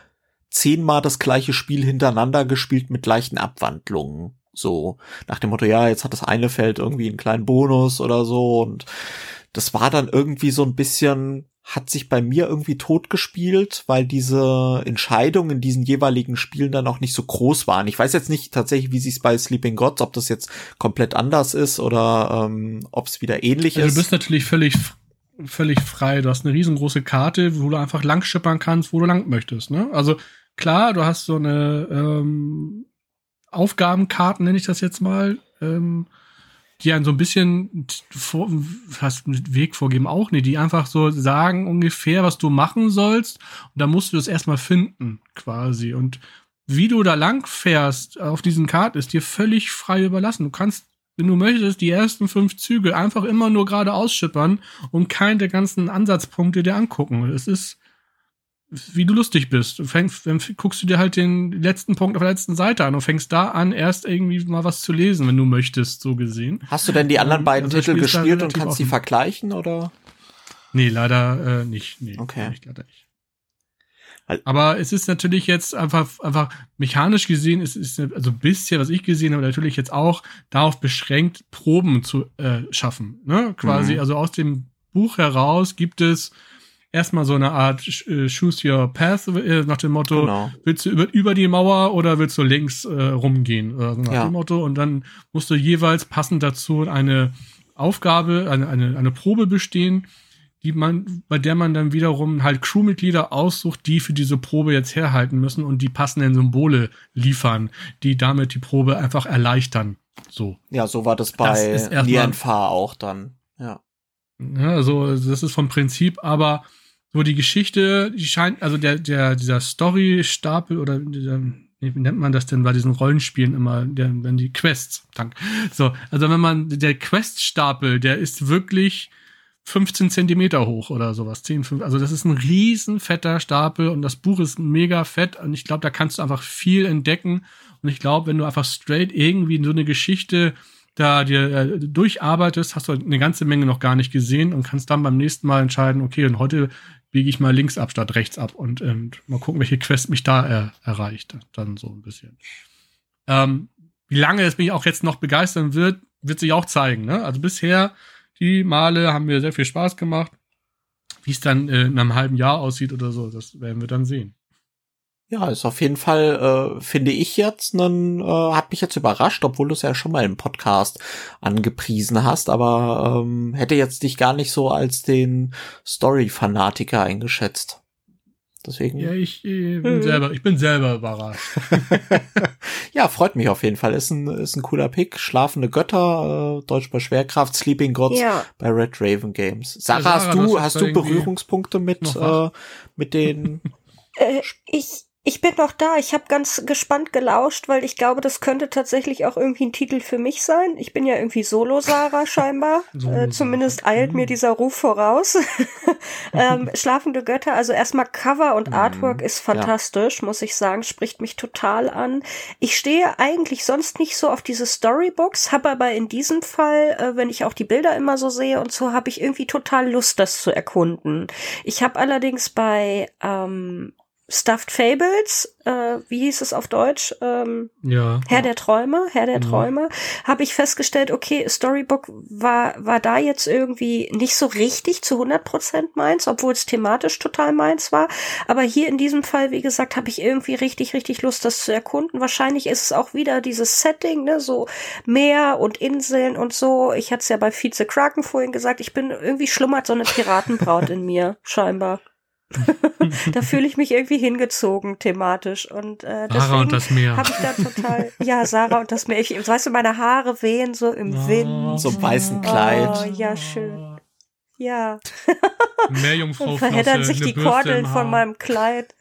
zehnmal das gleiche Spiel hintereinander gespielt mit gleichen Abwandlungen. So nach dem Motto, ja, jetzt hat das eine Feld irgendwie einen kleinen Bonus oder so und das war dann irgendwie so ein bisschen hat sich bei mir irgendwie totgespielt, weil diese Entscheidungen in diesen jeweiligen Spielen dann auch nicht so groß waren. Ich weiß jetzt nicht tatsächlich, wie sich's bei Sleeping Gods, ob das jetzt komplett anders ist oder ähm, ob es wieder ähnlich also ist. Du bist natürlich völlig völlig frei. Du hast eine riesengroße Karte, wo du einfach lang schippern kannst, wo du lang möchtest. Ne? Also klar, du hast so eine ähm, Aufgabenkarten, nenne ich das jetzt mal. Ähm, die einen so ein bisschen vor, fast mit Weg vorgeben auch nicht, die einfach so sagen ungefähr, was du machen sollst. Und da musst du das erstmal finden, quasi. Und wie du da lang fährst auf diesen Karten ist dir völlig frei überlassen. Du kannst, wenn du möchtest, die ersten fünf Züge einfach immer nur gerade ausschippern und keinen der ganzen Ansatzpunkte dir angucken. Es ist, wie du lustig bist. Du fängst, dann guckst du dir halt den letzten Punkt auf der letzten Seite an und fängst da an, erst irgendwie mal was zu lesen, wenn du möchtest, so gesehen. Hast du denn die anderen beiden also Titel gespielt und kannst die vergleichen, oder? Nee, leider äh, nicht. Nee, okay. Nicht, leider nicht. Aber es ist natürlich jetzt einfach, einfach mechanisch gesehen, es ist also bisher, was ich gesehen habe, natürlich jetzt auch darauf beschränkt, Proben zu äh, schaffen. Ne? Quasi, mhm. also aus dem Buch heraus gibt es erstmal so eine Art äh, Choose Your Path äh, nach dem Motto, genau. willst du über, über die Mauer oder willst du links äh, rumgehen? So nach ja. dem Motto. Und dann musst du jeweils passend dazu eine Aufgabe, eine, eine, eine Probe bestehen, die man, bei der man dann wiederum halt Crewmitglieder aussucht, die für diese Probe jetzt herhalten müssen und die passenden Symbole liefern, die damit die Probe einfach erleichtern. So. Ja, so war das bei Nianfa auch dann. Ja. Ja, also das ist vom Prinzip, aber wo die Geschichte, die scheint, also der, der, dieser Story-Stapel oder dieser, wie nennt man das denn bei diesen Rollenspielen immer, der, wenn die Quests, dank. So, also wenn man, der Quest-Stapel, der ist wirklich 15 Zentimeter hoch oder sowas, 10, 5, also das ist ein riesen fetter Stapel und das Buch ist mega fett und ich glaube, da kannst du einfach viel entdecken und ich glaube, wenn du einfach straight irgendwie so eine Geschichte da dir äh, durcharbeitest, hast du eine ganze Menge noch gar nicht gesehen und kannst dann beim nächsten Mal entscheiden, okay, und heute biege ich mal links ab statt rechts ab und, ähm, mal gucken, welche Quest mich da er, erreicht. Dann so ein bisschen. Ähm, wie lange es mich auch jetzt noch begeistern wird, wird sich auch zeigen. Ne? Also bisher, die Male haben mir sehr viel Spaß gemacht. Wie es dann äh, in einem halben Jahr aussieht oder so, das werden wir dann sehen. Ja, ist auf jeden Fall, äh, finde ich jetzt, einen, äh, hat mich jetzt überrascht, obwohl du es ja schon mal im Podcast angepriesen hast, aber ähm, hätte jetzt dich gar nicht so als den Story-Fanatiker eingeschätzt. Deswegen. Ja, ich, ich bin hm. selber, ich bin selber überrascht. <laughs> ja, freut mich auf jeden Fall. Ist ein, ist ein cooler Pick. Schlafende Götter, äh, Deutsch bei Schwerkraft, Sleeping Gods ja. bei Red Raven Games. Sarah, ja, Sarah hast du, hast du Berührungspunkte mit, äh, mit den? äh, ich, ich bin noch da. Ich habe ganz gespannt gelauscht, weil ich glaube, das könnte tatsächlich auch irgendwie ein Titel für mich sein. Ich bin ja irgendwie Solo-Sarah <laughs> scheinbar. Solo äh, zumindest eilt mir mhm. dieser Ruf voraus. <laughs> ähm, Schlafende Götter, also erstmal Cover und mhm. Artwork ist fantastisch, ja. muss ich sagen. Spricht mich total an. Ich stehe eigentlich sonst nicht so auf diese Storybooks, habe aber in diesem Fall, äh, wenn ich auch die Bilder immer so sehe und so, habe ich irgendwie total Lust, das zu erkunden. Ich habe allerdings bei ähm, Stuffed Fables, äh, wie hieß es auf Deutsch? Ähm, ja. Herr der Träume, Herr der mhm. Träume, habe ich festgestellt, okay, Storybook war, war da jetzt irgendwie nicht so richtig zu 100 Prozent meins, obwohl es thematisch total meins war. Aber hier in diesem Fall, wie gesagt, habe ich irgendwie richtig, richtig Lust, das zu erkunden. Wahrscheinlich ist es auch wieder dieses Setting, ne, so Meer und Inseln und so. Ich hatte es ja bei Vize Kraken vorhin gesagt, ich bin irgendwie schlummert so eine Piratenbraut in mir, <laughs> scheinbar. <laughs> da fühle ich mich irgendwie hingezogen thematisch und äh, Sarah und das Meer. habe ich da total ja Sarah und das Meer ich weißt du meine Haare wehen so im Oh. Wind So im weißen Kleid. oh ja schön ja <laughs> Meerjungfrau und verheddern sich die Kordeln von meinem Kleid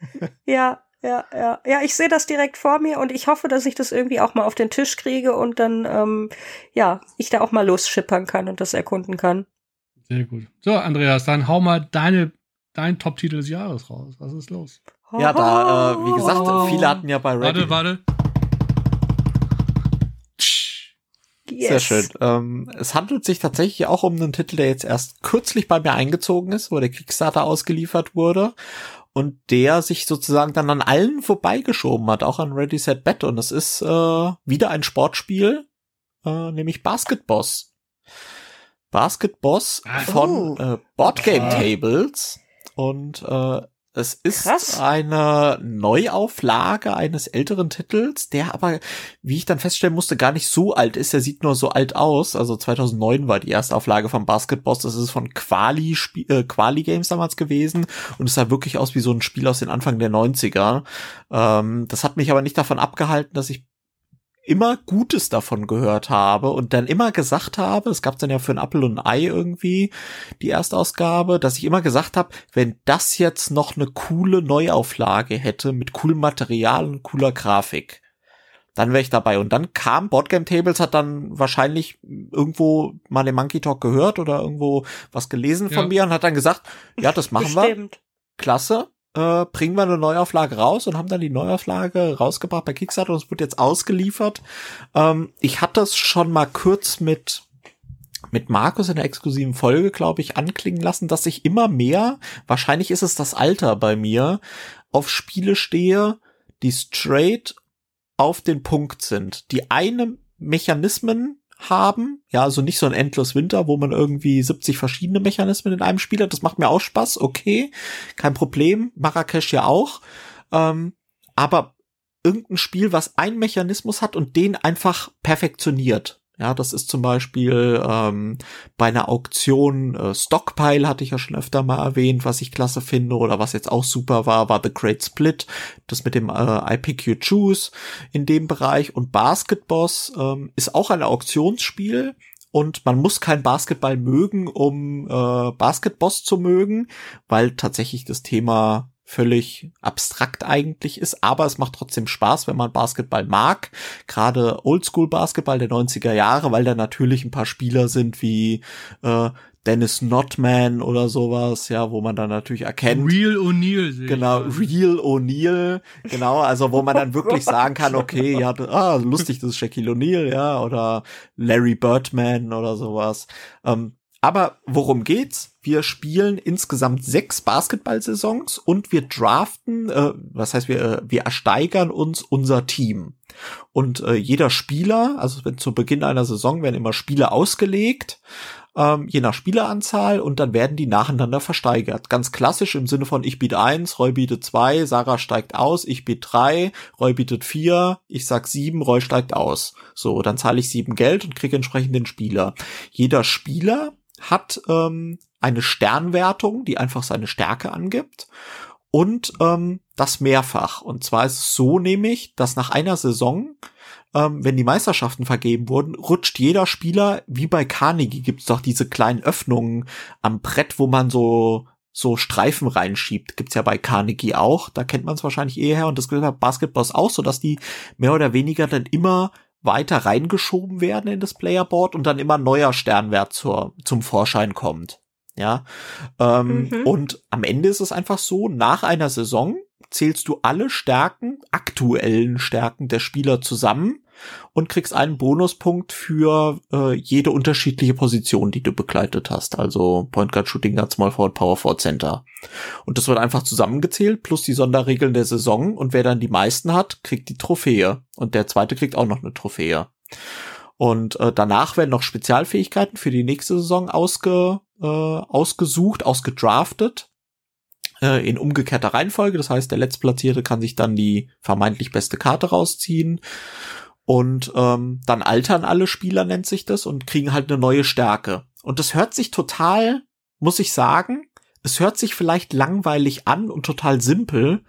ja ja, ja, ja, ich sehe das direkt vor mir und ich hoffe, dass ich das irgendwie auch mal auf den Tisch kriege und dann, ähm, ja, ich da auch mal losschippern kann und das erkunden kann. Sehr gut. So, Andreas, dann hau mal deine, dein Top-Titel des Jahres raus. Was ist los? Ja, da, äh, wie gesagt, Oh. viele hatten ja bei Reddit. Warte, warte. yes. Sehr schön. Ähm, es handelt sich tatsächlich auch um einen Titel, der jetzt erst kürzlich bei mir eingezogen ist, wo der Kickstarter ausgeliefert wurde und der sich sozusagen dann an allen vorbeigeschoben hat, auch an Ready Set Bet. Und es ist äh, wieder ein Sportspiel, äh, nämlich Basketboss. Basketboss Ah. von Oh. äh, Boardgame Tables und äh, es ist Krass. eine Neuauflage eines älteren Titels, der aber, wie ich dann feststellen musste, gar nicht so alt ist. Er sieht nur so alt aus. Also 2009 war die erste Auflage von Basketboss. Das ist von Quali, äh, Quali Games damals gewesen und es sah wirklich aus wie so ein Spiel aus den Anfang der 90er. Ähm, das hat mich aber nicht davon abgehalten, dass ich immer Gutes davon gehört habe und dann immer gesagt habe, es gab dann ja für ein Apfel und ein Ei irgendwie die Erstausgabe, dass ich immer gesagt habe, wenn das jetzt noch eine coole Neuauflage hätte mit coolem Material und cooler Grafik, dann wäre ich dabei. Und dann kam Boardgame Tables, hat dann wahrscheinlich irgendwo mal den Monkey Talk gehört oder irgendwo was gelesen von Ja. mir und hat dann gesagt, ja, das machen wir Bestimmt. klasse, äh, bringen wir eine Neuauflage raus und haben dann die Neuauflage rausgebracht bei Kickstarter und es wird jetzt ausgeliefert. Ähm, ich hatte es schon mal kurz mit mit Markus in der exklusiven Folge, glaube ich, anklingen lassen, dass ich immer mehr, wahrscheinlich ist es das Alter bei mir, auf Spiele stehe, die straight auf den Punkt sind, die eine Mechanismen haben, ja, also nicht so ein Endless Winter, wo man irgendwie 70 verschiedene Mechanismen in einem Spiel hat, das macht mir auch Spaß, okay, kein Problem, Marrakesch ja auch, ähm, aber irgendein Spiel, was einen Mechanismus hat und den einfach perfektioniert. Ja, das ist zum Beispiel ähm, bei einer Auktion äh, Stockpile hatte ich ja schon öfter mal erwähnt, was ich klasse finde oder was jetzt auch super war, war The Great Split, das mit dem äh, I Pick You Choose in dem Bereich. Und Basketboss ähm, ist auch ein Auktionsspiel. Und man muss kein Basketball mögen, um äh, Basketboss zu mögen, weil tatsächlich das Thema völlig abstrakt eigentlich ist, aber es macht trotzdem Spaß, wenn man Basketball mag. Gerade Oldschool-Basketball der 90er Jahre, weil da natürlich ein paar Spieler sind wie äh, Dennis Notman oder sowas, ja, wo man dann natürlich erkennt. Real O'Neill. Genau. Real O'Neill, genau, also wo man dann <laughs> wirklich sagen kann, okay, ja, ah, lustig, das ist Shaquille O'Neal, ja, oder Larry Birdman oder sowas. Ähm, aber worum geht's? Wir spielen insgesamt sechs Basketball-Saisons und wir draften, äh, was heißt wir, äh, wir ersteigern uns unser Team. Und äh, jeder Spieler, also zu Beginn einer Saison werden immer Spiele ausgelegt, ähm, je nach Spieleranzahl und dann werden die nacheinander versteigert. Ganz klassisch im Sinne von ich biete eins, Roy bietet zwei, Sarah steigt aus, ich biete drei, Roy bietet vier, ich sag sieben, Roy steigt aus. So, dann zahle ich sieben Geld und kriege entsprechend den Spieler. Jeder Spieler hat ähm, eine Sternwertung, die einfach seine Stärke angibt und ähm, das mehrfach. Und zwar ist es so nämlich, dass nach einer Saison ähm, wenn die Meisterschaften vergeben wurden, rutscht jeder Spieler, wie bei Carnegie gibt's doch diese kleinen Öffnungen am Brett, wo man so so Streifen reinschiebt. Gibt's ja bei Carnegie auch. Da kennt man es wahrscheinlich eher und das gilt bei Basketballs auch, so dass die mehr oder weniger dann immer weiter reingeschoben werden in das Playerboard und dann immer neuer Sternwert zur, zum Vorschein kommt. Ja. Ähm, Mhm. Und am Ende ist es einfach so, nach einer Saison zählst du alle Stärken, aktuellen Stärken der Spieler zusammen und kriegst einen Bonuspunkt für äh, jede unterschiedliche Position, die du begleitet hast. Also Point Guard, Shooting Guard, Small Forward, Power Forward, Center. Und das wird einfach zusammengezählt, plus die Sonderregeln der Saison. Und wer dann die meisten hat, kriegt die Trophäe. Und der zweite kriegt auch noch eine Trophäe. Und äh, danach werden noch Spezialfähigkeiten für die nächste Saison ausge, äh, ausgesucht, ausgedraftet äh, in umgekehrter Reihenfolge. Das heißt, der Letztplatzierte kann sich dann die vermeintlich beste Karte rausziehen. Und ähm, dann altern alle Spieler, nennt sich das, und kriegen halt eine neue Stärke. Und das hört sich total, muss ich sagen, es hört sich vielleicht langweilig an und total simpel.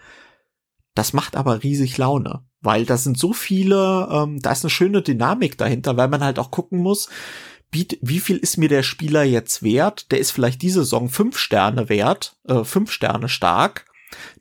Das macht aber riesig Laune, weil da sind so viele, ähm, da ist eine schöne Dynamik dahinter, weil man halt auch gucken muss, wie viel ist mir der Spieler jetzt wert? Der ist vielleicht diese Saison fünf Sterne wert, äh, fünf Sterne stark.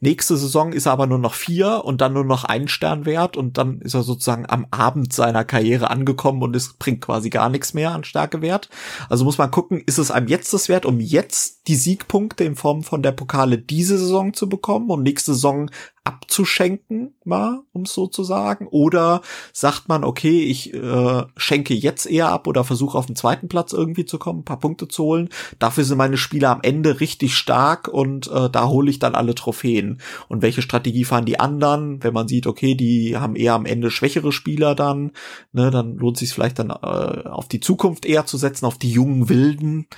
Nächste Saison ist er aber nur noch vier und dann nur noch einen Stern wert und dann ist er sozusagen am Abend seiner Karriere angekommen und es bringt quasi gar nichts mehr an Stärke wert. Also muss man gucken, ist es einem jetzt das wert, um jetzt die Siegpunkte in Form von der Pokale diese Saison zu bekommen und nächste Saison abzuschenken, mal, um es so zu sagen? Oder sagt man, okay, ich äh, schenke jetzt eher ab oder versuche auf den zweiten Platz irgendwie zu kommen, ein paar Punkte zu holen. Dafür sind meine Spieler am Ende richtig stark und äh, da hole ich dann alle Trophäen. Und welche Strategie fahren die anderen? Wenn man sieht, okay, die haben eher am Ende schwächere Spieler dann, ne, dann lohnt sich vielleicht dann äh, auf die Zukunft eher zu setzen, auf die jungen Wilden.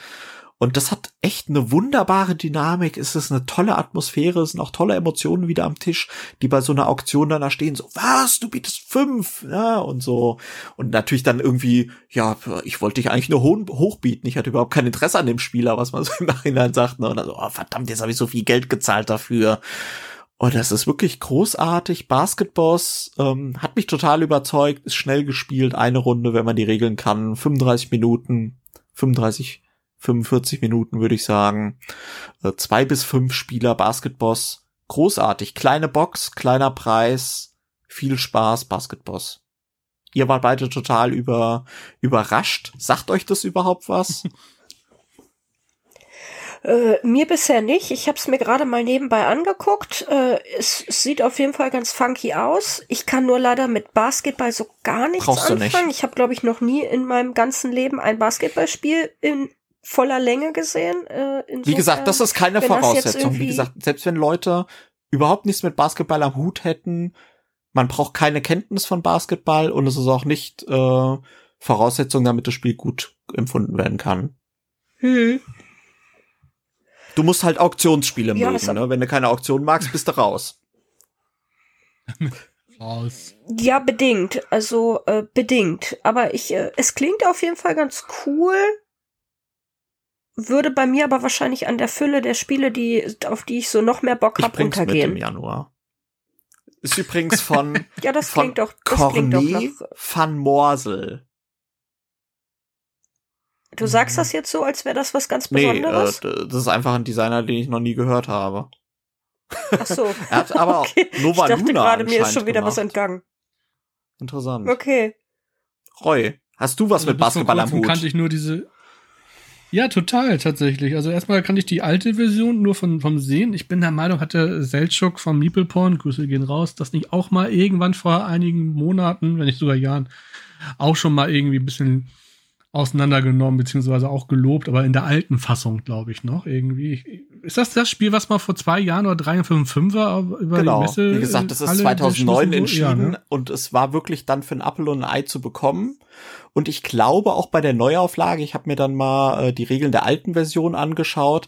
Und das hat echt eine wunderbare Dynamik. Es ist eine tolle Atmosphäre, es sind auch tolle Emotionen wieder am Tisch, die bei so einer Auktion dann da stehen, so, was, du bietest fünf, ja, und so. Und natürlich dann irgendwie, ja, ich wollte dich eigentlich nur hochbieten. Ich hatte überhaupt kein Interesse an dem Spieler, was man so im Nachhinein sagt. Ne? Und dann so, oh, verdammt, jetzt habe ich so viel Geld gezahlt dafür. Und das ist wirklich großartig. Basketballs ähm, hat mich total überzeugt, ist schnell gespielt, eine Runde, wenn man die Regeln kann, 35 Minuten, 35 45 Minuten würde ich sagen. Äh, zwei bis fünf Spieler Basketboss. Großartig. Kleine Box, kleiner Preis, viel Spaß, Basketboss. Ihr wart beide total über, überrascht. Sagt euch das überhaupt was? <laughs> Äh, mir bisher nicht. Ich habe es mir gerade mal nebenbei angeguckt. Äh, es, es, sieht auf jeden Fall ganz funky aus. Ich kann nur leider mit Basketball so gar nichts Brauchst anfangen. Nicht. Ich habe, glaube ich, noch nie in meinem ganzen Leben ein Basketballspiel in voller Länge gesehen. Äh, Wie gesagt, das ist keine Voraussetzung. Wie gesagt, selbst wenn Leute überhaupt nichts mit Basketball am Hut hätten, man braucht keine Kenntnis von Basketball und es ist auch nicht äh, Voraussetzung, damit das Spiel gut empfunden werden kann. Hm. Du musst halt Auktionsspiele ja, mögen, ne? Wenn du keine Auktion magst, bist du raus. <laughs> raus. Ja, bedingt. Also äh, bedingt. Aber ich, äh, es klingt auf jeden Fall ganz cool würde bei mir aber wahrscheinlich an der Fülle der Spiele, die, auf die ich so noch mehr Bock habe, untergehen. Mit im Januar. Ist übrigens von, <laughs> ja, das von klingt doch, das klingt doch nach, van Morsel. Du sagst das jetzt so, als wäre das was ganz Besonderes? Nee, äh, das ist einfach ein Designer, den ich noch nie gehört habe. Ach so. <laughs> er hat aber <laughs> okay. Nova ich dachte gerade, mir ist schon wieder gemacht. was entgangen. Interessant. Okay. Roy, hast du was also mit Basketball am Hut? kannte ich nur diese ja, total, tatsächlich. Also erstmal kann ich die alte Version nur von, vom Sehen. Ich bin der Meinung, hatte Seltschuk vom Meeple Porn, Grüße gehen raus, das nicht auch mal irgendwann vor einigen Monaten, wenn nicht sogar Jahren, auch schon mal irgendwie ein bisschen auseinandergenommen, beziehungsweise auch gelobt, aber in der alten Fassung, glaube ich, noch irgendwie. Ist das das Spiel, was mal vor zwei Jahren oder drei, fünf, fünf war über genau. die Messe? Wie gesagt, das ist 2009 entschieden ja, ne? und es war wirklich dann für ein Apple und ein Ei zu bekommen. Und ich glaube auch bei der Neuauflage, ich habe mir dann mal äh, die Regeln der alten Version angeschaut,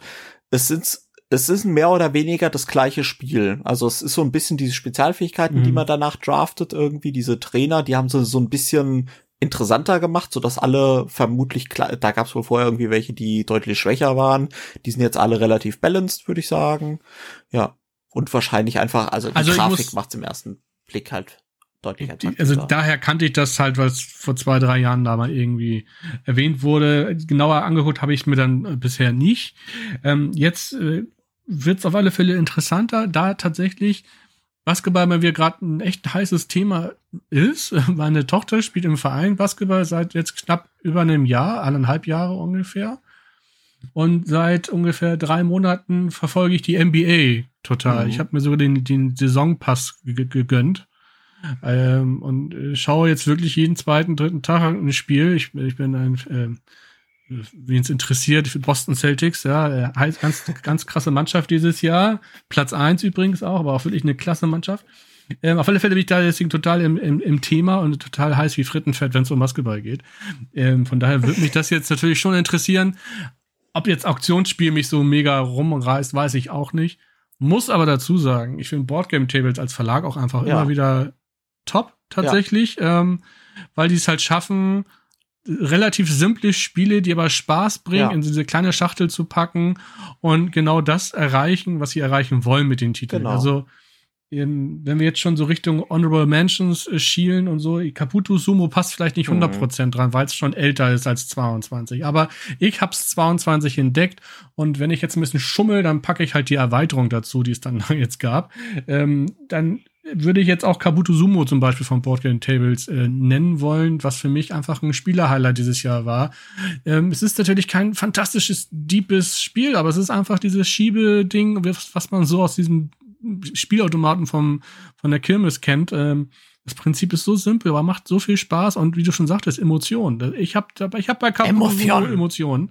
es sind es ist mehr oder weniger das gleiche Spiel. Also es ist so ein bisschen diese Spezialfähigkeiten, mhm. die man danach draftet irgendwie, diese Trainer, die haben so, so ein bisschen interessanter gemacht, so dass alle vermutlich, da gab es wohl vorher irgendwie welche, die deutlich schwächer waren. Die sind jetzt alle relativ balanced, würde ich sagen. Ja. Und wahrscheinlich einfach, also die also Grafik macht im ersten Blick halt deutlich Also daher kannte ich das halt, weil es vor zwei, drei Jahren da mal irgendwie erwähnt wurde. Genauer angeguckt habe ich mir dann äh, bisher nicht. Ähm, jetzt äh, wird es auf alle Fälle interessanter, da tatsächlich Basketball bei mir gerade ein echt heißes Thema ist. <laughs> Meine Tochter spielt im Verein Basketball seit jetzt knapp über einem Jahr, eineinhalb Jahre ungefähr. Und seit ungefähr drei Monaten verfolge ich die NBA total. Mhm. Ich habe mir sogar den, den Saisonpass gegönnt ähm, und äh, schaue jetzt wirklich jeden zweiten, dritten Tag ein Spiel. Ich, ich bin ein, äh, wen es interessiert, Boston Celtics, ja, äh, ganz, ganz krasse Mannschaft dieses Jahr. Platz eins übrigens auch, aber auch wirklich eine klasse Mannschaft. Ähm, auf alle Fälle bin ich da deswegen total im, im, im Thema und total heiß wie Frittenfett, wenn es um Basketball geht. Ähm, von daher würde mich das jetzt natürlich schon interessieren. Ob jetzt Auktionsspiel mich so mega rumreißt, weiß ich auch nicht. Muss aber dazu sagen, ich finde Boardgame Tables als Verlag auch einfach ja. immer wieder top, tatsächlich, ja. ähm, weil die es halt schaffen, relativ simple Spiele, die aber Spaß bringen, ja. in diese kleine Schachtel zu packen und genau das erreichen, was sie erreichen wollen mit den Titeln. Genau. Also wenn wir jetzt schon so Richtung Honorable Mentions äh, schielen und so, Caputo Sumo passt vielleicht nicht 100% mhm. dran, weil es schon älter ist als 22. Aber ich hab's 22 entdeckt und wenn ich jetzt ein bisschen schummel, dann packe ich halt die Erweiterung dazu, die es dann <laughs> jetzt gab. Ähm, dann würde ich jetzt auch Kabuto Sumo zum Beispiel von Boardgame Tables äh, nennen wollen, was für mich einfach ein Spielerhighlight dieses Jahr war. Ähm, es ist natürlich kein fantastisches, deepes Spiel, aber es ist einfach dieses Schiebeding, was, man so aus diesem Spielautomaten vom, von der Kirmes kennt. Ähm, das Prinzip ist so simpel, aber macht so viel Spaß und wie du schon sagtest, Emotionen. Ich habe ich hab bei Kabuto Sumo Emotionen.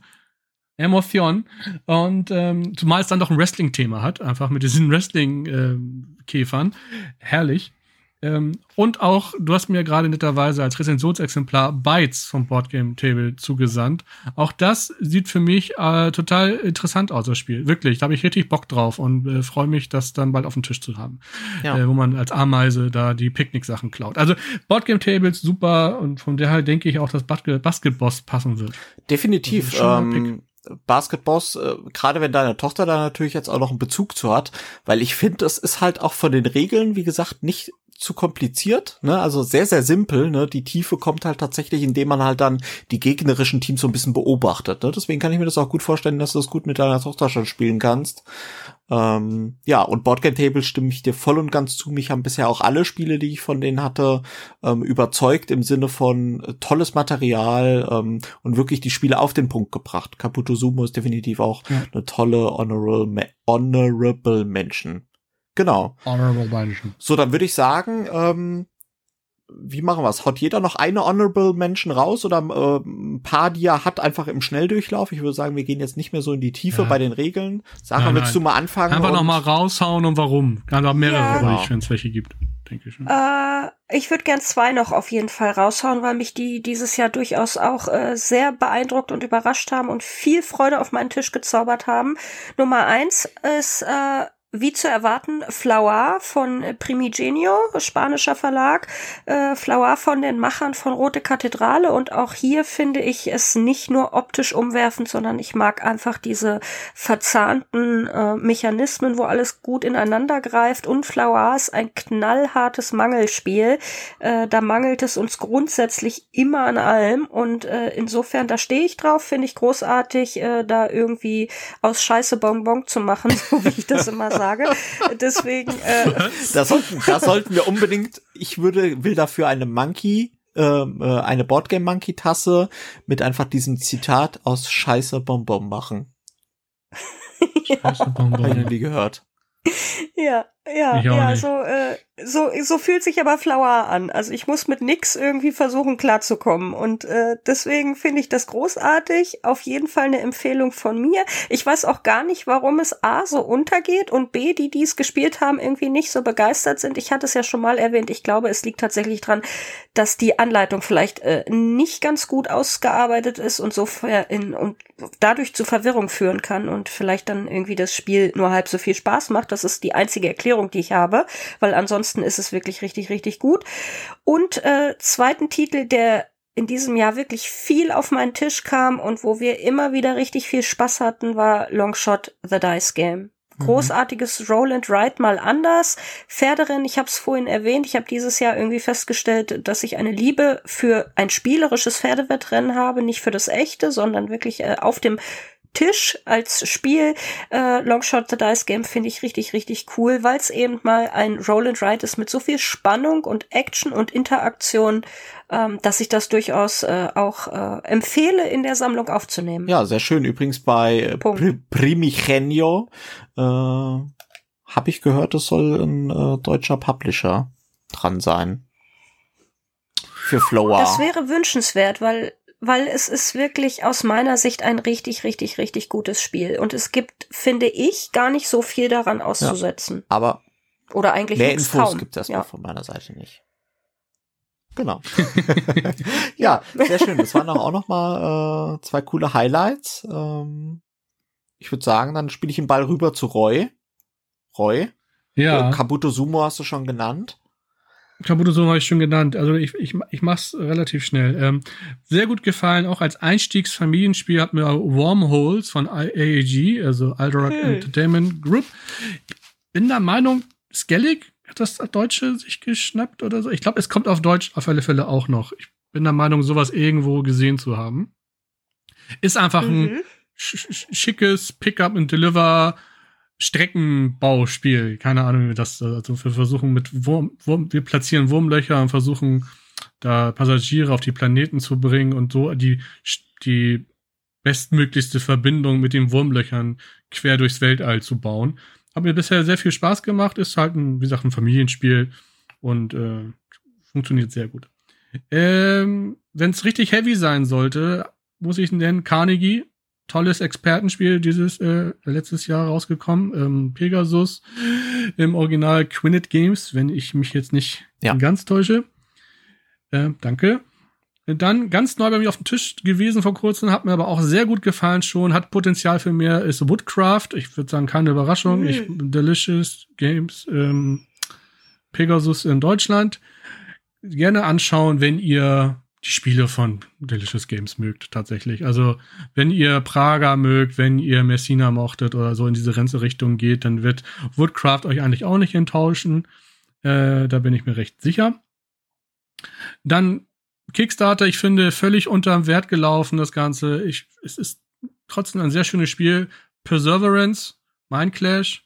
Emotion. Und ähm, zumal es dann doch ein Wrestling-Thema hat, einfach mit diesen <laughs> Wrestling-Käfern. Herrlich. Ähm, und auch, du hast mir gerade netterweise als Rezensionsexemplar Bytes vom Boardgame Table zugesandt. Auch das sieht für mich äh, total interessant aus, das Spiel. Wirklich, da habe ich richtig Bock drauf und äh, freue mich, das dann bald auf dem Tisch zu haben. Ja. Äh, wo man als Ameise da die Picknick-Sachen klaut. Also Boardgame Tables super und von daher denke ich auch, dass Basketboss passen wird. Definitiv. Ähm, Basketballs, äh, gerade wenn deine Tochter da natürlich jetzt auch noch einen Bezug zu hat, weil ich finde, es ist halt auch von den Regeln, wie gesagt, nicht zu kompliziert, ne? Also sehr, sehr simpel, ne? Die Tiefe kommt halt tatsächlich, indem man halt dann die gegnerischen Teams so ein bisschen beobachtet. Ne? Deswegen kann ich mir das auch gut vorstellen, dass du das gut mit deiner Tochter schon spielen kannst. Ähm, ja, und Boardgame Table stimme ich dir voll und ganz zu. Mich haben bisher auch alle Spiele, die ich von denen hatte, ähm, überzeugt im Sinne von äh, tolles Material ähm, und wirklich die Spiele auf den Punkt gebracht. Caputo Sumo ist definitiv auch ja. eine tolle Honorable, Honorable Mention. Genau. Honorable Mention. So, dann würde ich sagen, ähm, wie machen wir es? Haut jeder noch eine Honorable Mention raus oder äh, ein paar, die er hat, einfach im Schnelldurchlauf? Ich würde sagen, wir gehen jetzt nicht mehr so in die Tiefe ja. bei den Regeln. Sarah, willst du mal anfangen? Einfach noch mal raushauen und warum. Kann auch mehrere, ja. Genau. wenn es welche gibt. Denke ich, äh, ich würde gern zwei noch auf jeden Fall raushauen, weil mich die dieses Jahr durchaus auch äh, sehr beeindruckt und überrascht haben und viel Freude auf meinen Tisch gezaubert haben. Nummer eins ist äh, wie zu erwarten, Flower von Primigenio, spanischer Verlag. Äh, Flower von den Machern von Rote Kathedrale. Und auch hier finde ich es nicht nur optisch umwerfend, sondern ich mag einfach diese verzahnten äh, Mechanismen, wo alles gut ineinander greift. Und Flower ist ein knallhartes Mangelspiel. Äh, da mangelt es uns grundsätzlich immer an allem. Und äh, insofern, da stehe ich drauf, finde ich großartig, äh, da irgendwie aus Scheiße Bonbon zu machen, <laughs> so wie ich das immer sage. Deswegen. Äh, <laughs> da, sollten, da sollten wir unbedingt. Ich würde will dafür eine Monkey ähm, äh, eine Boardgame Monkey Tasse mit einfach diesem Zitat aus Scheiße Bonbon machen. Scheiße Bonbon. Hab ich noch nie gehört. Ja, ja, ja, so, äh, so, so fühlt sich aber Flower an. Also ich muss mit nix irgendwie versuchen klarzukommen. Und äh, deswegen finde ich das großartig. Auf jeden Fall eine Empfehlung von mir. Ich weiß auch gar nicht, warum es A so untergeht und B, die dies gespielt haben, irgendwie nicht so begeistert sind. Ich hatte es ja schon mal erwähnt. Ich glaube, es liegt tatsächlich dran, dass die Anleitung vielleicht äh, nicht ganz gut ausgearbeitet ist und so in, und dadurch zu Verwirrung führen kann und vielleicht dann irgendwie das Spiel nur halb so viel Spaß macht. Das ist die einzige Erklärung Erklärung, die ich habe, weil ansonsten ist es wirklich richtig, richtig gut. Und äh, zweiten Titel, der in diesem Jahr wirklich viel auf meinen Tisch kam und wo wir immer wieder richtig viel Spaß hatten, war Longshot The Dice Game. Mhm. Großartiges Roll and Ride mal anders. Pferderennen, ich habe es vorhin erwähnt, ich habe dieses Jahr irgendwie festgestellt, dass ich eine Liebe für ein spielerisches Pferdewettrennen habe, nicht für das echte, sondern wirklich äh, auf dem Tisch als Spiel. Äh, Longshot the Dice Game finde ich richtig, richtig cool, weil es eben mal ein Roll and Ride ist mit so viel Spannung und Action und Interaktion, ähm, dass ich das durchaus äh, auch äh, empfehle, in der Sammlung aufzunehmen. Ja, sehr schön. Übrigens bei äh, Pr Primigenio äh, habe ich gehört, es soll ein äh, deutscher Publisher dran sein. Für Flower. Das wäre wünschenswert, weil weil es ist wirklich aus meiner Sicht ein richtig, richtig, richtig gutes Spiel. Und es gibt, finde ich, gar nicht so viel daran auszusetzen. Ja, aber oder eigentlich mehr Infos kaum. gibt es ja. von meiner Seite nicht. Genau. <laughs> ja, sehr schön. Das waren auch noch mal äh, zwei coole Highlights. Ähm, ich würde sagen, dann spiele ich den Ball rüber zu Roy. Roy. Ja. Kabuto Sumo hast du schon genannt. Kabuto habe ich schon genannt. Also ich, ich, ich mach's relativ schnell. Ähm, sehr gut gefallen, auch als Einstiegsfamilienspiel hat mir Wormholes von AAG, also Alderac hm. Entertainment Group. Ich bin der Meinung, Skellig hat das Deutsche sich geschnappt oder so. Ich glaube, es kommt auf Deutsch auf alle Fälle auch noch. Ich bin der Meinung, sowas irgendwo gesehen zu haben. Ist einfach mhm. ein sch schickes Pickup and Deliver Streckenbauspiel. Keine Ahnung, wie das, also wir versuchen mit Wurm, Wurm, wir platzieren Wurmlöcher und versuchen da Passagiere auf die Planeten zu bringen und so die, die bestmöglichste Verbindung mit den Wurmlöchern quer durchs Weltall zu bauen. Hat mir bisher sehr viel Spaß gemacht, ist halt ein, wie gesagt, ein Familienspiel und äh, funktioniert sehr gut. Ähm, Wenn es richtig heavy sein sollte, muss ich nennen Carnegie tolles Expertenspiel dieses äh, letztes Jahr rausgekommen. Ähm, Pegasus im Original Quinnet Games, wenn ich mich jetzt nicht ja. ganz täusche. Äh, danke. Dann ganz neu bei mir auf dem Tisch gewesen vor kurzem, hat mir aber auch sehr gut gefallen schon, hat Potenzial für mehr, ist Woodcraft. Ich würde sagen, keine Überraschung. Mhm. Ich, Delicious Games, ähm, Pegasus in Deutschland. Gerne anschauen, wenn ihr die Spiele von Delicious Games mögt, tatsächlich. Also, wenn ihr Praga mögt, wenn ihr Messina mochtet oder so in diese Richtung geht, dann wird Woodcraft euch eigentlich auch nicht enttäuschen. Äh, da bin ich mir recht sicher. Dann Kickstarter, ich finde, völlig unterm Wert gelaufen, das Ganze. Ich, es ist trotzdem ein sehr schönes Spiel. Perseverance, Mindclash.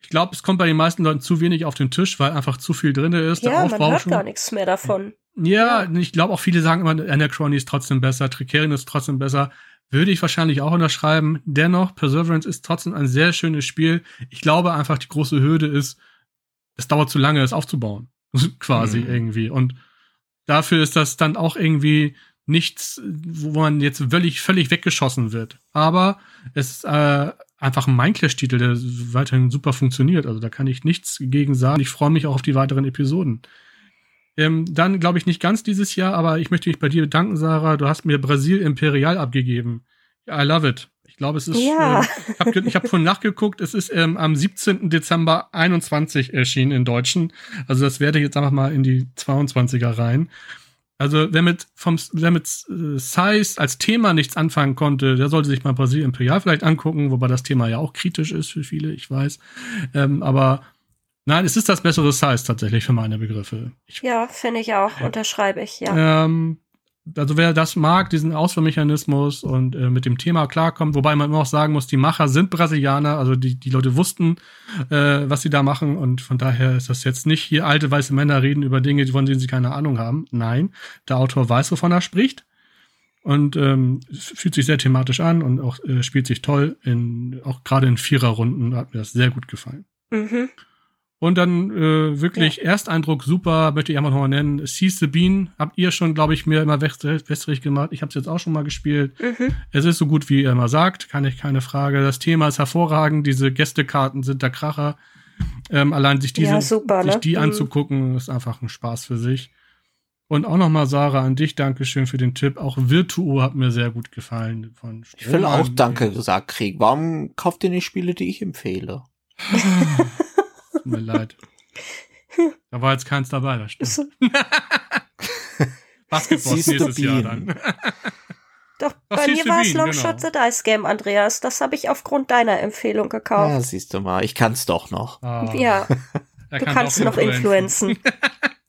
Ich glaube, es kommt bei den meisten Leuten zu wenig auf den Tisch, weil einfach zu viel drin ist. Ja, man hört gar nichts mehr davon. Ja, ja. ich glaube auch viele sagen immer, Anachrony ist trotzdem besser, Tricerion ist trotzdem besser. Würde ich wahrscheinlich auch unterschreiben. Dennoch, Perseverance ist trotzdem ein sehr schönes Spiel. Ich glaube einfach, die große Hürde ist, es dauert zu lange, es aufzubauen. <laughs> Quasi mhm. irgendwie. Und dafür ist das dann auch irgendwie nichts, wo man jetzt völlig, völlig weggeschossen wird. Aber es ist äh, einfach ein Minecraft-Titel, der weiterhin super funktioniert. Also da kann ich nichts gegen sagen. Ich freue mich auch auf die weiteren Episoden. Ähm, dann glaube ich nicht ganz dieses Jahr, aber ich möchte mich bei dir bedanken, Sarah. Du hast mir Brasil Imperial abgegeben. I love it. Ich glaube, es ist. Ja. Äh, ich habe hab vorhin nachgeguckt. Es ist ähm, am 17. Dezember 21 erschienen in Deutschen. Also das werde ich jetzt einfach mal in die 22er rein. Also wer mit vom wer mit äh, Size als Thema nichts anfangen konnte, der sollte sich mal Brasil Imperial vielleicht angucken, wobei das Thema ja auch kritisch ist für viele, ich weiß. Ähm, aber Nein, es ist das bessere Size tatsächlich für meine Begriffe. Ich, ja, finde ich auch, unterschreibe ich, ja. Ähm, also wer das mag, diesen Auswahlmechanismus und äh, mit dem Thema klarkommt, wobei man immer auch sagen muss, die Macher sind Brasilianer, also die, die Leute wussten, äh, was sie da machen und von daher ist das jetzt nicht hier alte weiße Männer reden über Dinge, von denen sie keine Ahnung haben. Nein, der Autor weiß, wovon er spricht und ähm, fühlt sich sehr thematisch an und auch äh, spielt sich toll in auch gerade in Viererrunden hat mir das sehr gut gefallen. Mhm. Und dann äh, wirklich ja. Ersteindruck super, möchte ich einfach nochmal nennen. Seize the Bean habt ihr schon, glaube ich, mir immer wässrig gemacht. Ich habe es jetzt auch schon mal gespielt. Mhm. Es ist so gut, wie ihr immer sagt, kann ich keine Frage. Das Thema ist hervorragend. Diese Gästekarten sind der Kracher. Ähm, allein sich diese, ja, super, sich ne? die mhm. anzugucken, ist einfach ein Spaß für sich. Und auch nochmal, Sarah, an dich Dankeschön für den Tipp. Auch Virtuo hat mir sehr gut gefallen. Von ich will auch Danke gesagt kriegen. Warum kauft ihr nicht Spiele, die ich empfehle? <laughs> Tut mir leid. Da war jetzt keins dabei, das stimmt. <laughs> Basketball nächstes Jahr dann. Doch, Ach, bei mir war es Longshot genau. the Dice Game, Andreas. Das habe ich aufgrund deiner Empfehlung gekauft. Ja, siehst du mal, ich kann's doch noch. Ah. Ja, du kann kannst noch influenzen.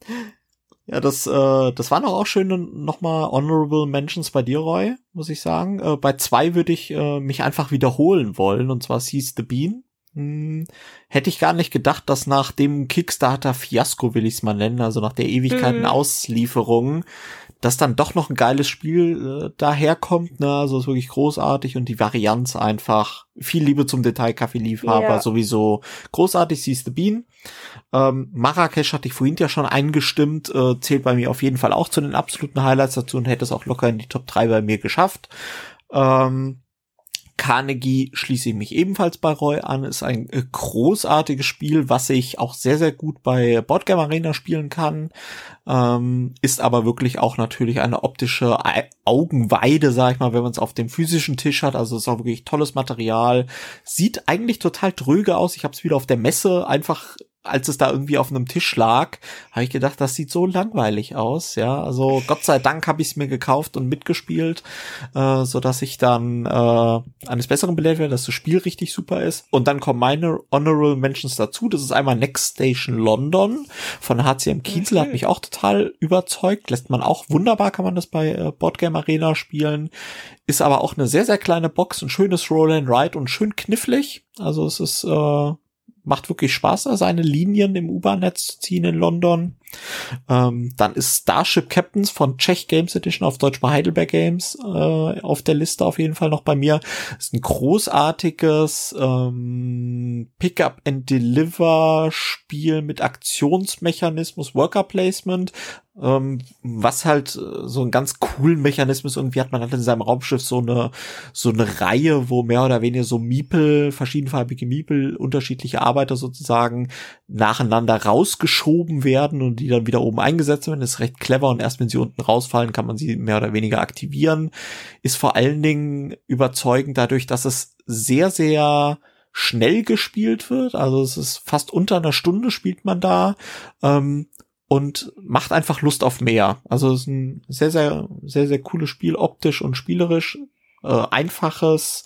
<laughs> ja, das, äh, das waren auch schöne nochmal Honorable Mentions bei dir, Roy, muss ich sagen. Äh, bei zwei würde ich äh, mich einfach wiederholen wollen, und zwar Seize the Bean. Hm, hätte ich gar nicht gedacht, dass nach dem Kickstarter-Fiasko, will ich es mal nennen, also nach der Ewigkeiten mhm. Auslieferung, dass dann doch noch ein geiles Spiel äh, daherkommt, ne? Also ist wirklich großartig und die Varianz einfach. Viel Liebe zum Detail, Kaffeeliebhaber, ja. sowieso großartig, Sees the Bean. Ähm, Marrakesch hatte ich vorhin ja schon eingestimmt, äh, zählt bei mir auf jeden Fall auch zu den absoluten Highlights dazu und hätte es auch locker in die Top 3 bei mir geschafft. Ähm, Carnegie schließe ich mich ebenfalls bei Roy an. Ist ein äh, großartiges Spiel, was ich auch sehr, sehr gut bei Boardgame Arena spielen kann. Ähm, ist aber wirklich auch natürlich eine optische Augenweide, sag ich mal, wenn man es auf dem physischen Tisch hat. Also ist auch wirklich tolles Material. Sieht eigentlich total dröge aus. Ich habe es wieder auf der Messe einfach als es da irgendwie auf einem Tisch lag, habe ich gedacht, das sieht so langweilig aus. Ja, also Gott sei Dank habe ich es mir gekauft und mitgespielt, äh, so dass ich dann äh, eines Besseren belehrt werde, dass das Spiel richtig super ist. Und dann kommen meine Honorable Mentions dazu. Das ist einmal Next Station London von HCM Kienzel, okay. hat mich auch total überzeugt. Lässt man auch wunderbar, kann man das bei äh, Boardgame Arena spielen. Ist aber auch eine sehr, sehr kleine Box, ein schönes Roll and Ride und schön knifflig. Also es ist äh, macht wirklich Spaß, da seine Linien im U-Bahn-Netz zu ziehen in London. Ähm, dann ist Starship Captains von Czech Games Edition auf Deutsch bei Heidelberg Games äh, auf der Liste auf jeden Fall noch bei mir. Ist ein großartiges ähm, Pick-up and Deliver Spiel mit Aktionsmechanismus, Worker Placement, ähm, was halt äh, so ein ganz coolen Mechanismus irgendwie hat man halt in seinem Raumschiff so eine so eine Reihe, wo mehr oder weniger so Miepel, verschiedenfarbige Miepel, unterschiedliche Arbeiter sozusagen nacheinander rausgeschoben werden und die dann wieder oben eingesetzt werden. Das ist recht clever und erst wenn sie unten rausfallen, kann man sie mehr oder weniger aktivieren. Ist vor allen Dingen überzeugend dadurch, dass es sehr, sehr schnell gespielt wird. Also es ist fast unter einer Stunde spielt man da. Ähm, und macht einfach Lust auf mehr. Also es ist ein sehr, sehr, sehr, sehr cooles Spiel, optisch und spielerisch. Äh, einfaches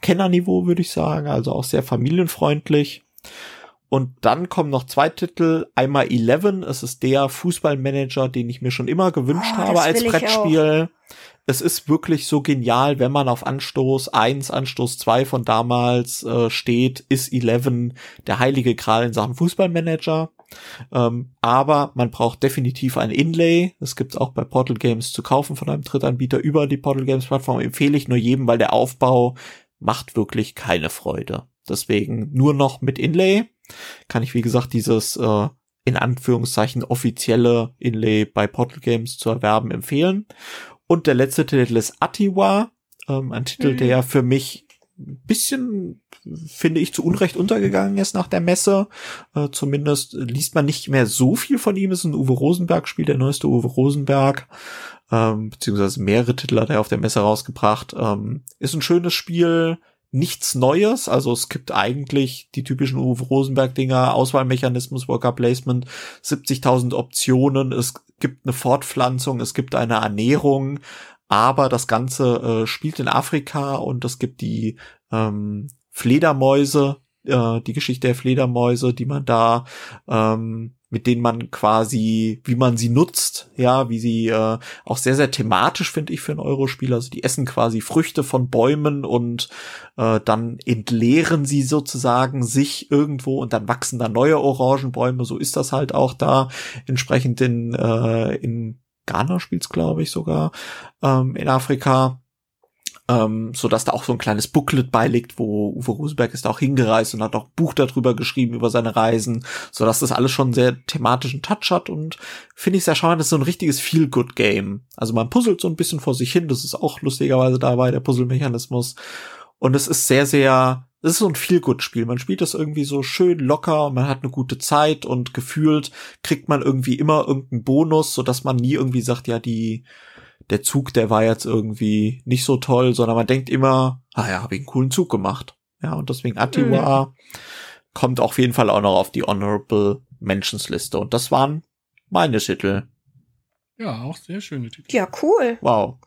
Kennerniveau, würde ich sagen. Also auch sehr familienfreundlich. Und dann kommen noch zwei Titel. Einmal Eleven. Es ist der Fußballmanager, den ich mir schon immer gewünscht oh, habe als Brettspiel. Es ist wirklich so genial, wenn man auf Anstoß 1, Anstoß 2 von damals äh, steht, ist Eleven der heilige Gral in Sachen Fußballmanager. Ähm, aber man braucht definitiv ein Inlay. Das gibt's auch bei Portal Games zu kaufen von einem Drittanbieter über die Portal Games Plattform. Empfehle ich nur jedem, weil der Aufbau macht wirklich keine Freude. Deswegen nur noch mit Inlay kann ich, wie gesagt, dieses äh, in Anführungszeichen offizielle Inlay bei Portal Games zu erwerben empfehlen. Und der letzte Titel ist Atiwa, ähm, ein Titel, mhm. der für mich ein bisschen, finde ich, zu Unrecht untergegangen ist nach der Messe. Äh, zumindest liest man nicht mehr so viel von ihm. Es ist ein Uwe Rosenberg-Spiel, der neueste Uwe Rosenberg, ähm, beziehungsweise mehrere Titel hat er auf der Messe rausgebracht. Ähm, ist ein schönes Spiel, nichts Neues. Also es gibt eigentlich die typischen Uwe Rosenberg-Dinger, Auswahlmechanismus, Worker Placement, 70.000 Optionen, es gibt eine Fortpflanzung, es gibt eine Ernährung, aber das Ganze äh, spielt in Afrika und es gibt die ähm, Fledermäuse, äh, die Geschichte der Fledermäuse, die man da ähm, mit denen man quasi, wie man sie nutzt, ja, wie sie äh, auch sehr, sehr thematisch, finde ich, für ein Eurospiel. Also die essen quasi Früchte von Bäumen und äh, dann entleeren sie sozusagen sich irgendwo und dann wachsen da neue Orangenbäume. So ist das halt auch da entsprechend in, äh, in Ghana spielt's, glaube ich, sogar, ähm, in Afrika ähm, so dass da auch so ein kleines Booklet beiliegt, wo Uwe Rosenberg ist da auch hingereist und hat auch Buch darüber geschrieben über seine Reisen, so dass das alles schon sehr thematischen Touch hat und finde ich sehr schade, das ist so ein richtiges Feel-Good-Game. Also man puzzelt so ein bisschen vor sich hin, das ist auch lustigerweise dabei, der Puzzle-Mechanismus. Und es ist sehr, sehr, es ist so ein Feel-Good-Spiel. Man spielt das irgendwie so schön locker man hat eine gute Zeit und gefühlt kriegt man irgendwie immer irgendeinen Bonus, so dass man nie irgendwie sagt, ja, die, der Zug, der war jetzt irgendwie nicht so toll, sondern man denkt immer, ah ja, habe ich einen coolen Zug gemacht. Ja, und deswegen Atiwa mhm. kommt auf jeden Fall auch noch auf die Honorable Mentions Liste. Und das waren meine Titel. Ja, auch sehr schöne Titel. Ja, cool. Wow.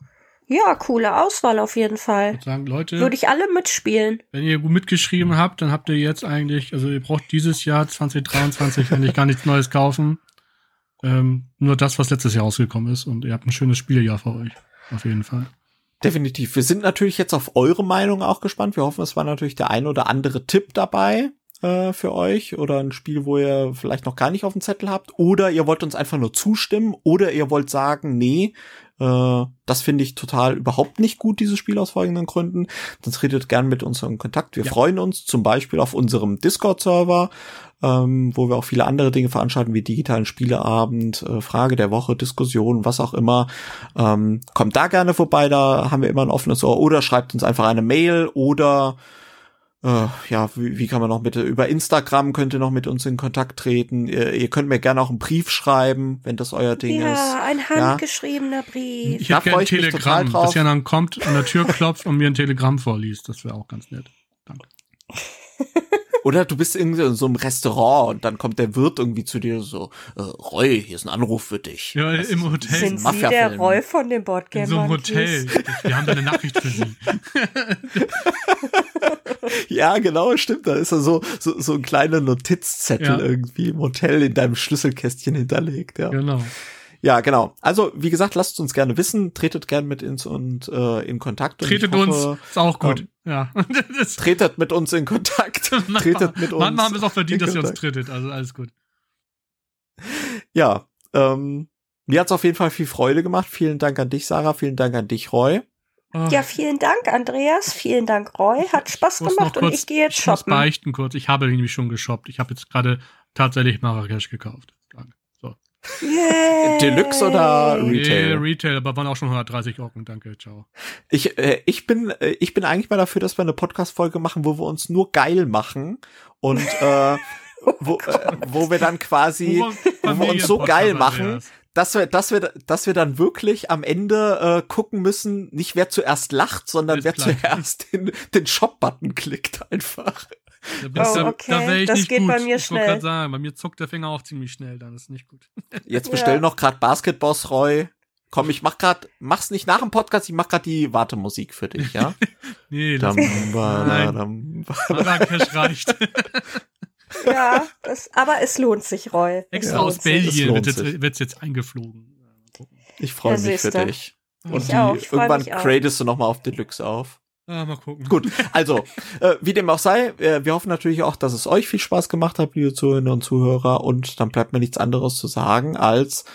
Ja, coole Auswahl auf jeden Fall. Ich sagen, Leute, würde ich alle mitspielen. Wenn ihr gut mitgeschrieben habt, dann habt ihr jetzt eigentlich, also ihr braucht dieses Jahr 2023 eigentlich gar nichts Neues kaufen. Ähm, nur das, was letztes Jahr rausgekommen ist. Und ihr habt ein schönes Spieljahr vor euch. Auf jeden Fall. Definitiv. Wir sind natürlich jetzt auf eure Meinung auch gespannt. Wir hoffen, es war natürlich der ein oder andere Tipp dabei äh, für euch oder ein Spiel, wo ihr vielleicht noch gar nicht auf dem Zettel habt. Oder ihr wollt uns einfach nur zustimmen oder ihr wollt sagen, nee, äh, das finde ich total überhaupt nicht gut, dieses Spiel aus folgenden Gründen. Dann tretet gern mit uns in Kontakt. Wir ja. freuen uns zum Beispiel auf unserem Discord-Server ähm, wo wir auch viele andere Dinge veranstalten, wie digitalen Spieleabend, äh, Frage der Woche, Diskussion, was auch immer. Ähm, kommt da gerne vorbei, da haben wir immer ein offenes Ohr. Oder schreibt uns einfach eine Mail oder äh, ja, wie, wie kann man noch mit über Instagram könnt ihr noch mit uns in Kontakt treten. Ihr, ihr könnt mir gerne auch einen Brief schreiben, wenn das euer Ding ja, ist. Ja, ein handgeschriebener ja. Brief. Ich gerne ein Telegramm, dass ihr dann kommt, an der Tür klopft und mir ein Telegramm vorliest. Das wäre auch ganz nett. Danke. <laughs> Oder du bist irgendwie in so einem Restaurant und dann kommt der Wirt irgendwie zu dir so, äh, Roy, hier ist ein Anruf für dich. Ja, Das im Hotel. das ist ein Sind Sie der. Roy von dem Boardgame In so einem? Hotel. Wir haben da eine Nachricht für Sie. <laughs> Ja, genau, stimmt. Da ist er so, so, so ein kleiner Notizzettel Ja. irgendwie im Hotel in deinem Schlüsselkästchen hinterlegt, ja. Genau. Ja, genau. Also, wie gesagt, lasst uns gerne wissen, tretet gerne mit uns und äh, in Kontakt. Und Tretet hoffe, uns. Ist auch gut. ähm, ja. <laughs> Tretet mit uns in Kontakt. <laughs> manchmal, tretet mit uns. manchmal haben wir es auch verdient, dass ihr uns trittet. Also alles gut. Ja, ähm, mir hat's auf jeden Fall viel Freude gemacht. Vielen Dank an dich, Sarah. Vielen Dank an dich, Roy. Oh, Ja, vielen Dank, Andreas. Vielen Dank, Roy. Hat Spaß gemacht noch und kurz- ich gehe jetzt Ich muss shoppen. beichten kurz. Ich habe nämlich schon geshoppt. Ich habe jetzt gerade tatsächlich Marrakesch gekauft. Yay. Deluxe oder Retail? Nee, Retail, aber waren auch schon 130 Euro. Danke, ciao. Ich, äh, ich bin, äh, ich bin eigentlich mal dafür, dass wir eine Podcast-Folge machen, wo wir uns nur geil machen und äh, <laughs> wo, äh, wo wir dann quasi, wo wir uns so geil machen, dass wir, dass wir, dass wir dann wirklich am Ende äh, gucken müssen, nicht wer zuerst lacht, sondern wer zuerst den, den Shop-Button klickt einfach. Da, Oh, bist du- okay. da ich Das nicht geht gut. bei mir ich wollte schnell. gerade sagen, bei mir zuckt der Finger auch ziemlich schnell, dann ist nicht gut. <laughs> Jetzt Ja. bestell noch grad Basketboss, Roy. Komm, ich mach grad, mach's nicht nach dem Podcast, ich mach grad die Wartemusik für dich, ja? <laughs> Nee, das. Marrakesch reicht. <laughs> Ja, das, aber es lohnt sich, Roy. Extra Ja, aus Belgien wird jetzt, wird's jetzt eingeflogen. Ja. Ich freue Ja, mich für dich. Und Ich die, auch, ich freu irgendwann mich auch. gradest du nochmal auf Deluxe auf. Ah, mal gucken. Gut, also, <laughs> äh, wie dem auch sei, äh, wir hoffen natürlich auch, dass es euch viel Spaß gemacht hat, liebe Zuhörerinnen und Zuhörer. Und dann bleibt mir nichts anderes zu sagen als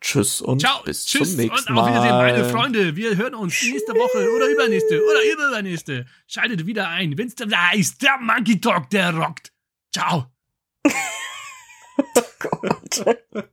Tschüss und Ciao, bis tschüss zum nächsten und Mal. auf Wiedersehen, meine Freunde. Wir hören uns nächste Woche oder übernächste oder übernächste. Schaltet wieder ein, wenn's dann heißt, der Monkey Talk, der rockt. Ciao. <laughs> Gott.